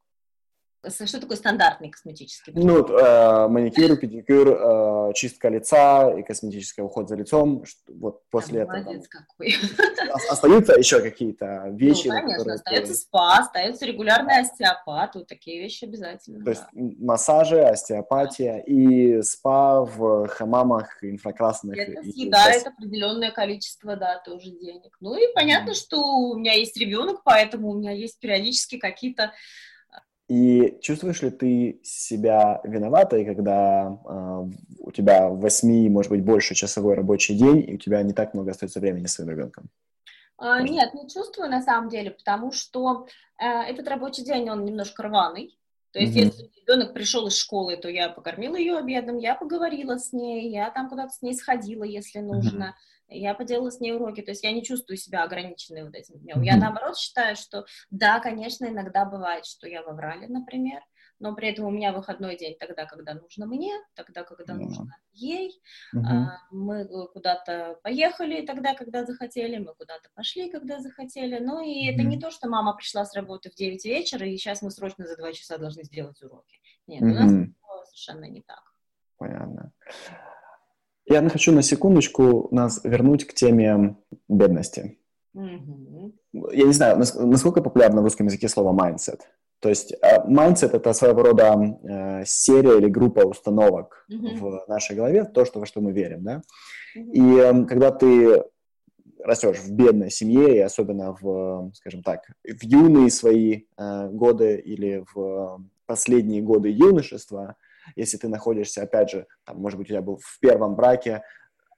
Что такое стандартный косметический? Ну, э, маникюр, педикюр, э, чистка лица и косметический уход за лицом. Вот после да, этого. какой. Остаются еще какие-то вещи? Ну, конечно, остается ты... спа, остается регулярный остеопат, вот такие вещи обязательно. То да. есть массажи, остеопатия и спа в хамамах инфракрасных. Это съедает и... определенное количество, да, тоже денег. Ну и понятно, mm. что у меня есть ребенок, поэтому у меня есть периодически какие-то и чувствуешь ли ты себя виноватой, когда э, у тебя 8, может быть, больше часовой рабочий день, и у тебя не так много остается времени с своим ребенком? А, нет, не чувствую на самом деле, потому что э, этот рабочий день, он немножко рваный. То есть, mm-hmm. если ребенок пришел из школы, то я покормила ее обедом, я поговорила с ней, я там куда-то с ней сходила, если нужно. Mm-hmm я поделала с ней уроки, то есть я не чувствую себя ограниченной вот этим днем. Я наоборот считаю, что да, конечно, иногда бывает, что я воврали, например, но при этом у меня выходной день тогда, когда нужно мне, тогда, когда yeah. нужно ей. А, мы куда-то поехали тогда, когда захотели, мы куда-то пошли, когда захотели. Ну и uh-huh. это не то, что мама пришла с работы в 9 вечера, и сейчас мы срочно за 2 часа должны сделать уроки. Нет, uh-huh. у нас совершенно не так. Понятно. Я хочу на секундочку нас вернуть к теме бедности. Mm-hmm. Я не знаю, насколько популярно в русском языке слово mindset. То есть э, mindset это своего рода э, серия или группа установок mm-hmm. в нашей голове, то, что, во что мы верим, да. Mm-hmm. И э, когда ты растешь в бедной семье, и особенно в, скажем так, в юные свои э, годы или в последние годы юношества, если ты находишься, опять же, там, может быть, у тебя был в первом браке,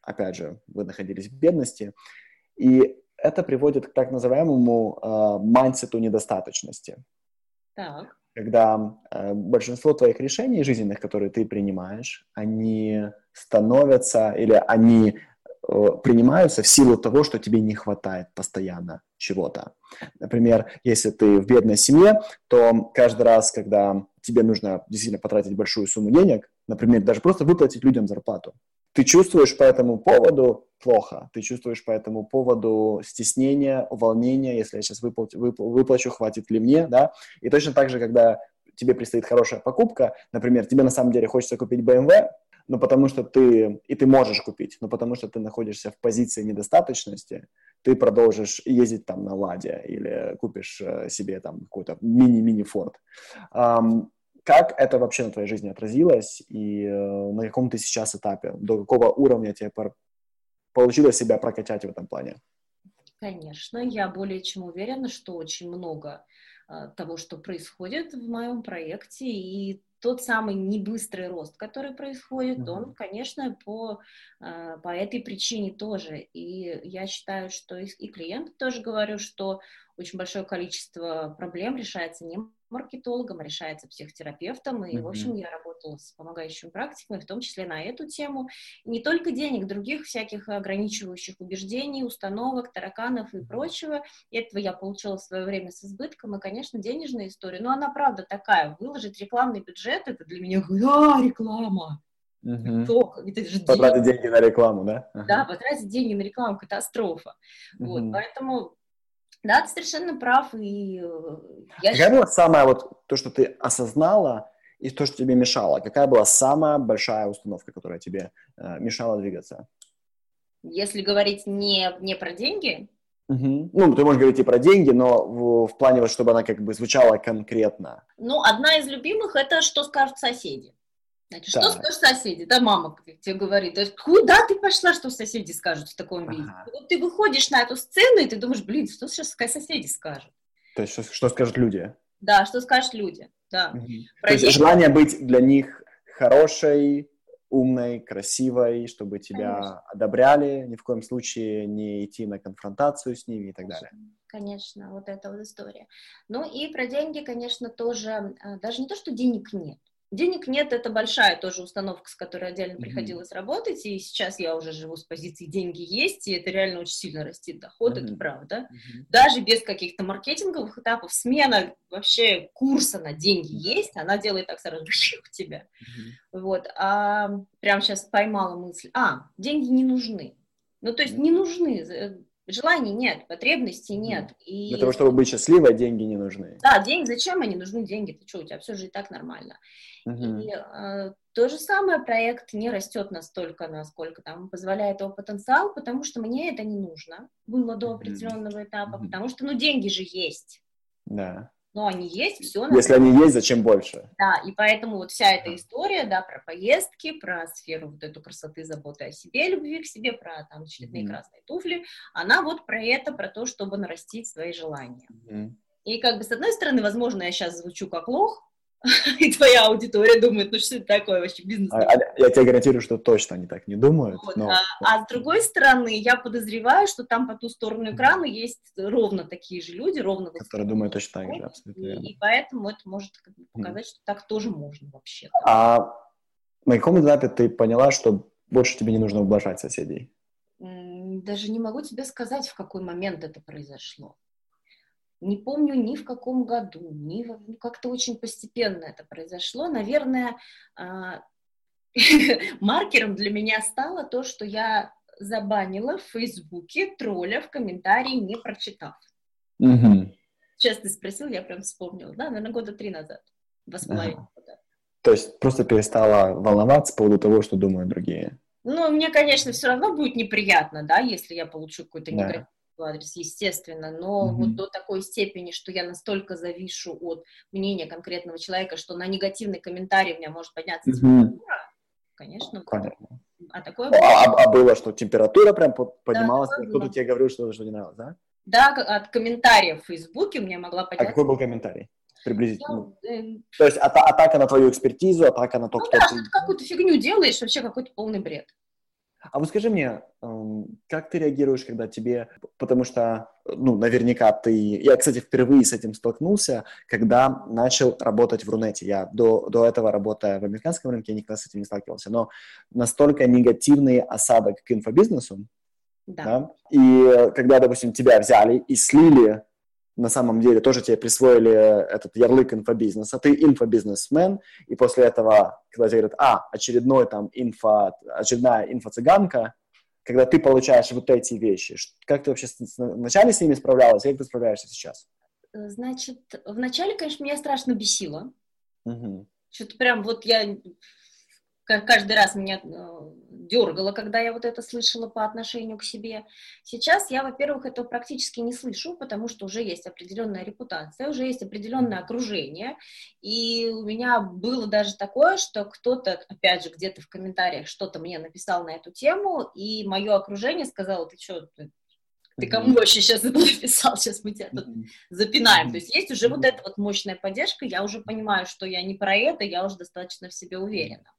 опять же, вы находились в бедности, и это приводит к так называемому э, mindset у недостаточности. Так. Когда э, большинство твоих решений жизненных, которые ты принимаешь, они становятся или они принимаются в силу того, что тебе не хватает постоянно чего-то. Например, если ты в бедной семье, то каждый раз, когда тебе нужно действительно потратить большую сумму денег, например, даже просто выплатить людям зарплату, ты чувствуешь по этому поводу плохо, ты чувствуешь по этому поводу стеснение, волнение, если я сейчас выплачу, выплачу, хватит ли мне, да, и точно так же, когда тебе предстоит хорошая покупка, например, тебе на самом деле хочется купить BMW, но потому что ты, и ты можешь купить, но потому что ты находишься в позиции недостаточности, ты продолжишь ездить там на Ладе или купишь э, себе там какой-то мини-мини Форд. Как это вообще на твоей жизни отразилось и э, на каком ты сейчас этапе, до какого уровня тебе пор- получилось себя прокачать в этом плане? Конечно, я более чем уверена, что очень много э, того, что происходит в моем проекте, и тот самый небыстрый рост, который происходит, mm-hmm. он, конечно, по, э, по этой причине тоже. И я считаю, что и, клиентам тоже говорю, что очень большое количество проблем решается не маркетологом, решается психотерапевтом. И, mm-hmm. в общем, я работала с помогающими практиками, в том числе на эту тему. И не только денег, других всяких ограничивающих убеждений, установок, тараканов и прочего. И этого я получила в свое время с избытком. И, конечно, денежная история. Но она, правда, такая. Выложить рекламный бюджет, это для меня, а, реклама. Угу. Только, это же потратить деньги. деньги на рекламу, да? Да, потратить деньги на рекламу, катастрофа. Угу. Вот, поэтому да, ты совершенно прав. И э, я Какая была самая вот то, что ты осознала, и то, что тебе мешало? Какая была самая большая установка, которая тебе э, мешала двигаться? Если говорить не, не про деньги? Угу. Ну, ты можешь говорить и про деньги, но в, в плане, вот, чтобы она как бы звучала конкретно. Ну, одна из любимых – это «Что скажут соседи». Значит, так. что скажут соседи? Да, мама тебе говорит, куда ты пошла, что соседи скажут в таком виде? Ага. Вот ты выходишь на эту сцену, и ты думаешь, блин, что сейчас соседи скажут? То есть, что, что скажут люди? Да, что скажут люди, да. Угу. То есть, желание быть для них хорошей, умной, красивой, чтобы тебя Конечно. одобряли, ни в коем случае не идти на конфронтацию с ними и так далее. Конечно, вот эта вот история. Ну и про деньги, конечно, тоже, а, даже не то, что денег нет, Денег нет, это большая тоже установка, с которой отдельно mm-hmm. приходилось работать, и сейчас я уже живу с позиции деньги есть, и это реально очень сильно растет доход, mm-hmm. это правда. Mm-hmm. Даже без каких-то маркетинговых этапов, смена вообще курса на деньги mm-hmm. есть, она делает так сразу у тебя. Mm-hmm. Вот, а прям сейчас поймала мысль, а, деньги не нужны. Ну, то есть не нужны, Желаний нет, потребностей нет. И... Для того, чтобы быть счастливой, деньги не нужны. Да, деньги, зачем они нужны деньги? Ты что, у тебя все же и так нормально. Угу. И э, то же самое, проект не растет настолько, насколько там позволяет его потенциал, потому что мне это не нужно было до определенного этапа, угу. потому что, ну, деньги же есть. Да но они есть, все. Если они есть, зачем больше? Да, и поэтому вот вся эта история, да, про поездки, про сферу вот эту красоты, заботы о себе, любви к себе, про там очередные mm-hmm. красные туфли, она вот про это, про то, чтобы нарастить свои желания. Mm-hmm. И как бы с одной стороны, возможно, я сейчас звучу как лох, и твоя аудитория думает, ну что это такое вообще бизнес? А, а, я тебе гарантирую, что точно они так не думают. Вот, но... а, а с другой стороны, я подозреваю, что там по ту сторону экрана есть ровно такие же люди, ровно... Которые думают точно так же, абсолютно и, и поэтому это может как бы, показать, mm. что так тоже можно вообще. А на каком этапе ты поняла, что больше тебе не нужно ублажать соседей? Даже не могу тебе сказать, в какой момент это произошло. Не помню ни в каком году, ни в... ну, как-то очень постепенно это произошло. Наверное, а, маркером для меня стало то, что я забанила в Фейсбуке тролля в комментарии, не прочитав. Угу. Сейчас ты спросил, я прям вспомнила. Да, наверное, года три назад. Два с половиной года. То есть просто перестала волноваться по поводу того, что думают другие? Ну, мне, конечно, все равно будет неприятно, да, если я получу какой-то да адрес, естественно, но mm-hmm. вот до такой степени, что я настолько завишу от мнения конкретного человека, что на негативный комментарий у меня может подняться mm-hmm. температура, конечно. Понятно. А такое было? А, а было, что температура прям поднималась, да, кто-то тебе говорил, что, что не нравилось, да? Да, от комментариев в Фейсбуке у меня могла подняться. А какой был комментарий? Приблизительно. Ну, э... То есть ата- атака на твою экспертизу, атака на то, ну, кто да, ты какую-то фигню делаешь, вообще какой-то полный бред. А вот скажи мне, эм, как ты реагируешь, когда тебе, потому что, ну, наверняка ты, я, кстати, впервые с этим столкнулся, когда начал работать в Рунете. Я до, до этого, работая в американском рынке, я никогда с этим не сталкивался, но настолько негативный осадок к инфобизнесу, да. да, и когда, допустим, тебя взяли и слили на самом деле тоже тебе присвоили этот ярлык инфобизнеса, ты инфобизнесмен, и после этого, когда тебе говорят, а, очередной там инфо, очередная инфо-цыганка, когда ты получаешь вот эти вещи, как ты вообще вначале с ними справлялась, как ты справляешься сейчас? Значит, вначале, конечно, меня страшно бесило. Угу. Что-то прям вот я каждый раз меня э, дергало, когда я вот это слышала по отношению к себе. Сейчас я, во-первых, этого практически не слышу, потому что уже есть определенная репутация, уже есть определенное окружение, и у меня было даже такое, что кто-то, опять же, где-то в комментариях что-то мне написал на эту тему, и мое окружение сказало, ты что, ты, ты кому вообще сейчас это написал, сейчас мы тебя тут запинаем. То есть есть уже вот эта вот мощная поддержка, я уже понимаю, что я не про это, я уже достаточно в себе уверена.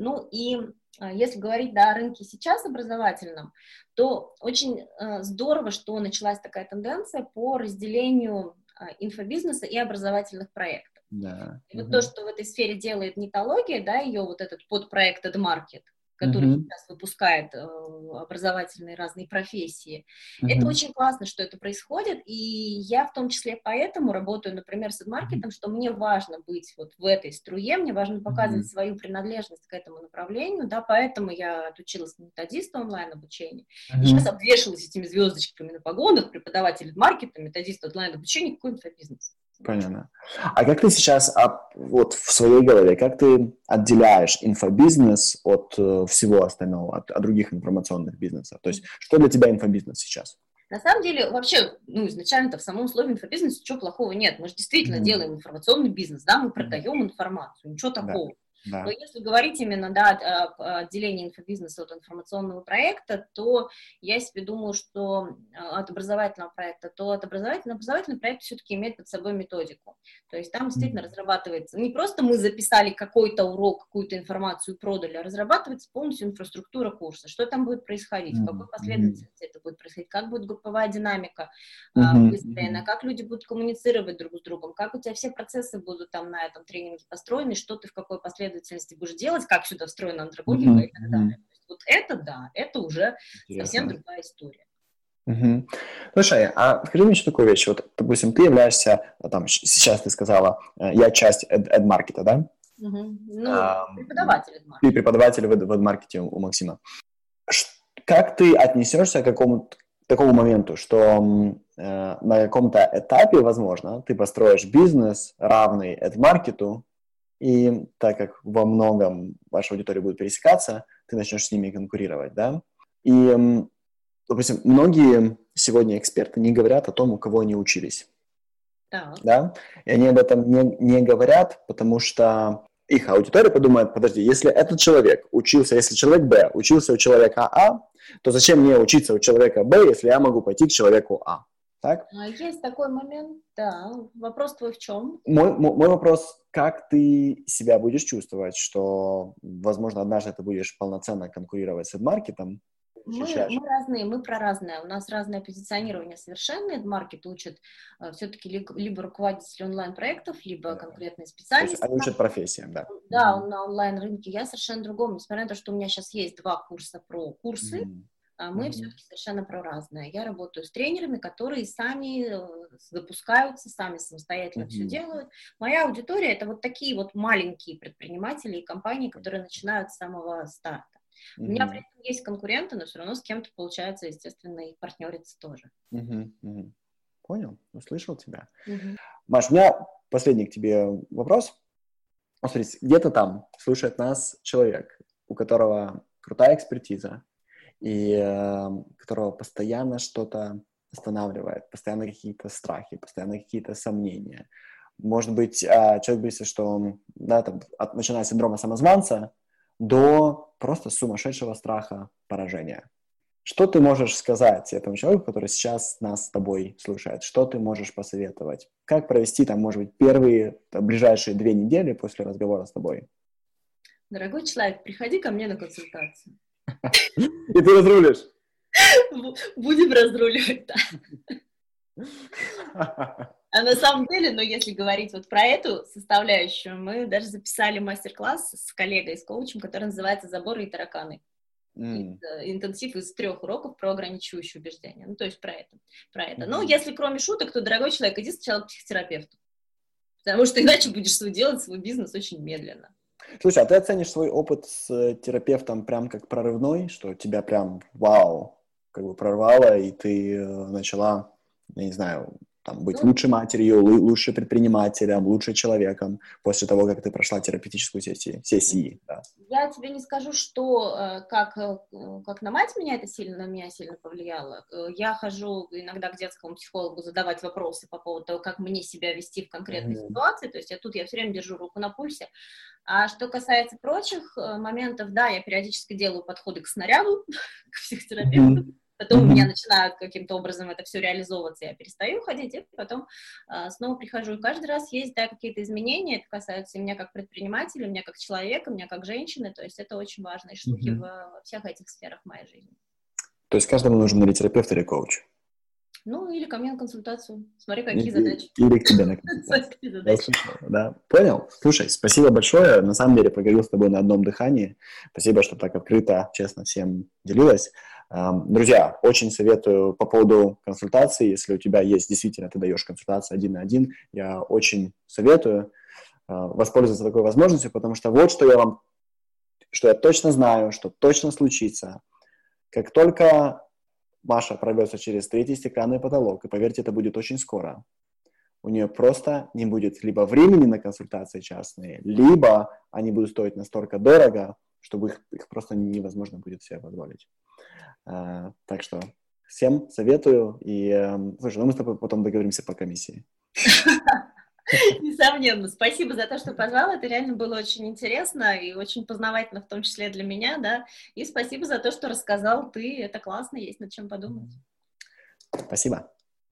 Ну и а, если говорить да, о рынке сейчас образовательном, то очень э, здорово, что началась такая тенденция по разделению а, инфобизнеса и образовательных проектов. Да. И угу. вот то, что в этой сфере делает нетология, да, ее вот этот подпроект AdMarket, который mm-hmm. сейчас выпускает э, образовательные разные профессии. Mm-hmm. Это очень классно, что это происходит, и я в том числе поэтому работаю, например, с маркетом, что мне важно быть вот в этой струе, мне важно показывать mm-hmm. свою принадлежность к этому направлению, да, поэтому я отучилась на методиста онлайн-обучения, mm-hmm. и сейчас обвешалась этими звездочками на погонах, преподаватель маркета, методист онлайн-обучения, какой инфобизнес. Понятно. А как ты сейчас вот в своей голове, как ты отделяешь инфобизнес от э, всего остального, от, от других информационных бизнесов? То есть что для тебя инфобизнес сейчас? На самом деле, вообще, ну, изначально-то в самом слове инфобизнес ничего плохого нет. Мы же действительно mm-hmm. делаем информационный бизнес, да, мы продаем информацию, ничего такого. Да. Да. Но если говорить именно да, о отделении инфобизнеса от информационного проекта, то я себе думаю, что от образовательного проекта, то от образовательного, образовательный проект все-таки имеет под собой методику. То есть там действительно mm-hmm. разрабатывается, не просто мы записали какой-то урок, какую-то информацию продали, а разрабатывается полностью инфраструктура курса, что там будет происходить, mm-hmm. в какой последовательности это будет происходить, как будет групповая динамика mm-hmm. выстроена, как люди будут коммуницировать друг с другом, как у тебя все процессы будут там на этом тренинге построены, что ты в какой последовательности последовательности будешь делать, как сюда встроена андрогогика mm-hmm. и так далее. Вот это да, это уже Интересно. совсем другая история. Угу. Слушай, а скажи мне еще такую вещь. Вот, допустим, ты являешься, там, сейчас ты сказала, э, я часть эд-маркета, да? Угу. Ну, а, преподаватель эд-маркета. Ты преподаватель в эд-маркете у Максима. Как ты отнесешься к какому-то такому моменту, что э, на каком-то этапе, возможно, ты построишь бизнес равный маркету, и так как во многом ваша аудитория будет пересекаться, ты начнешь с ними конкурировать, да? И, допустим, многие сегодня эксперты не говорят о том, у кого они учились. Да. да? И они об этом не, не говорят, потому что их аудитория подумает, подожди, если этот человек учился, если человек Б учился у человека А, то зачем мне учиться у человека Б, если я могу пойти к человеку А? Так? А, есть такой момент, да. Вопрос твой в чем? Мой, мой, мой вопрос, как ты себя будешь чувствовать, что, возможно, однажды ты будешь полноценно конкурировать с маркетом, мы, мы разные, мы про разное. У нас разное позиционирование совершенно. Маркет учат э, все-таки ли, либо руководители онлайн-проектов, либо конкретные специалисты. Они учат профессиям, да. Да, mm-hmm. на онлайн-рынке. Я совершенно другом. Несмотря на то, что у меня сейчас есть два курса про курсы, mm-hmm. А мы mm-hmm. все-таки совершенно про разное. Я работаю с тренерами, которые сами э, запускаются, сами самостоятельно mm-hmm. все делают. Моя аудитория это вот такие вот маленькие предприниматели и компании, которые начинают с самого старта. Mm-hmm. У меня при этом есть конкуренты, но все равно с кем-то получается, естественно, и партнериться тоже. Mm-hmm. Mm-hmm. Понял, услышал тебя. Mm-hmm. Маш, у меня последний к тебе вопрос. Смотри, где-то там слушает нас человек, у которого крутая экспертиза, и э, которого постоянно что-то останавливает, постоянно какие-то страхи, постоянно какие-то сомнения. Может быть, э, человек боится, что он, да, там, от, начиная с синдрома самозванца до просто сумасшедшего страха поражения. Что ты можешь сказать этому человеку, который сейчас нас с тобой слушает? Что ты можешь посоветовать? Как провести там, может быть, первые, там, ближайшие две недели после разговора с тобой? Дорогой человек, приходи ко мне на консультацию. И ты разрулишь? Будем разруливать, да. А на самом деле, ну, если говорить вот про эту составляющую, мы даже записали мастер-класс с коллегой, с коучем, который называется «Заборы и тараканы». Mm. Интенсив из трех уроков про ограничивающие убеждения. Ну, то есть про это. Про это. Mm-hmm. Ну, если кроме шуток, то, дорогой человек, иди сначала к психотерапевту. Потому что иначе будешь делать свой бизнес очень медленно. Слушай, а ты оценишь свой опыт с терапевтом прям как прорывной, что тебя прям вау, как бы прорвало, и ты э, начала, я не знаю, там, быть ну, лучшей матерью, лучше предпринимателем, лучше человеком после того, как ты прошла терапевтическую сессию, сессии. Да. Я тебе не скажу, что э, как, э, как на мать меня это сильно, на меня сильно повлияло. Э, я хожу иногда к детскому психологу задавать вопросы по поводу того, как мне себя вести в конкретной mm-hmm. ситуации, то есть я тут я все время держу руку на пульсе. А что касается прочих моментов, да, я периодически делаю подходы к снаряду, к психотерапевту, mm-hmm Потом mm-hmm. у меня начинает каким-то образом это все реализовываться, я перестаю ходить, и потом а, снова прихожу. И каждый раз есть, да, какие-то изменения, это касается меня как предпринимателя, меня как человека, меня как женщины, то есть это очень важные штуки mm-hmm. во всех этих сферах моей жизни. То есть каждому нужен или терапевт, или коуч? Ну, или ко мне на консультацию. Смотри, какие и, задачи. Или к тебе на консультацию. Да, понял. Слушай, спасибо большое. На самом деле поговорил с тобой на одном дыхании. Спасибо, что так открыто, честно всем делилась. Друзья, очень советую по поводу консультации, если у тебя есть, действительно, ты даешь консультацию один на один, я очень советую а, воспользоваться такой возможностью, потому что вот что я вам, что я точно знаю, что точно случится. Как только Маша пробьется через третий стеклянный потолок, и поверьте, это будет очень скоро, у нее просто не будет либо времени на консультации частные, либо они будут стоить настолько дорого, чтобы их, их просто невозможно будет себе позволить. А, так что всем советую. И, эм, слушай, ну мы с тобой потом договоримся по комиссии. Несомненно. Спасибо за то, что позвал. Это реально было очень интересно и очень познавательно, в том числе для меня, да. И спасибо за то, что рассказал ты. Это классно, есть над чем подумать. Спасибо.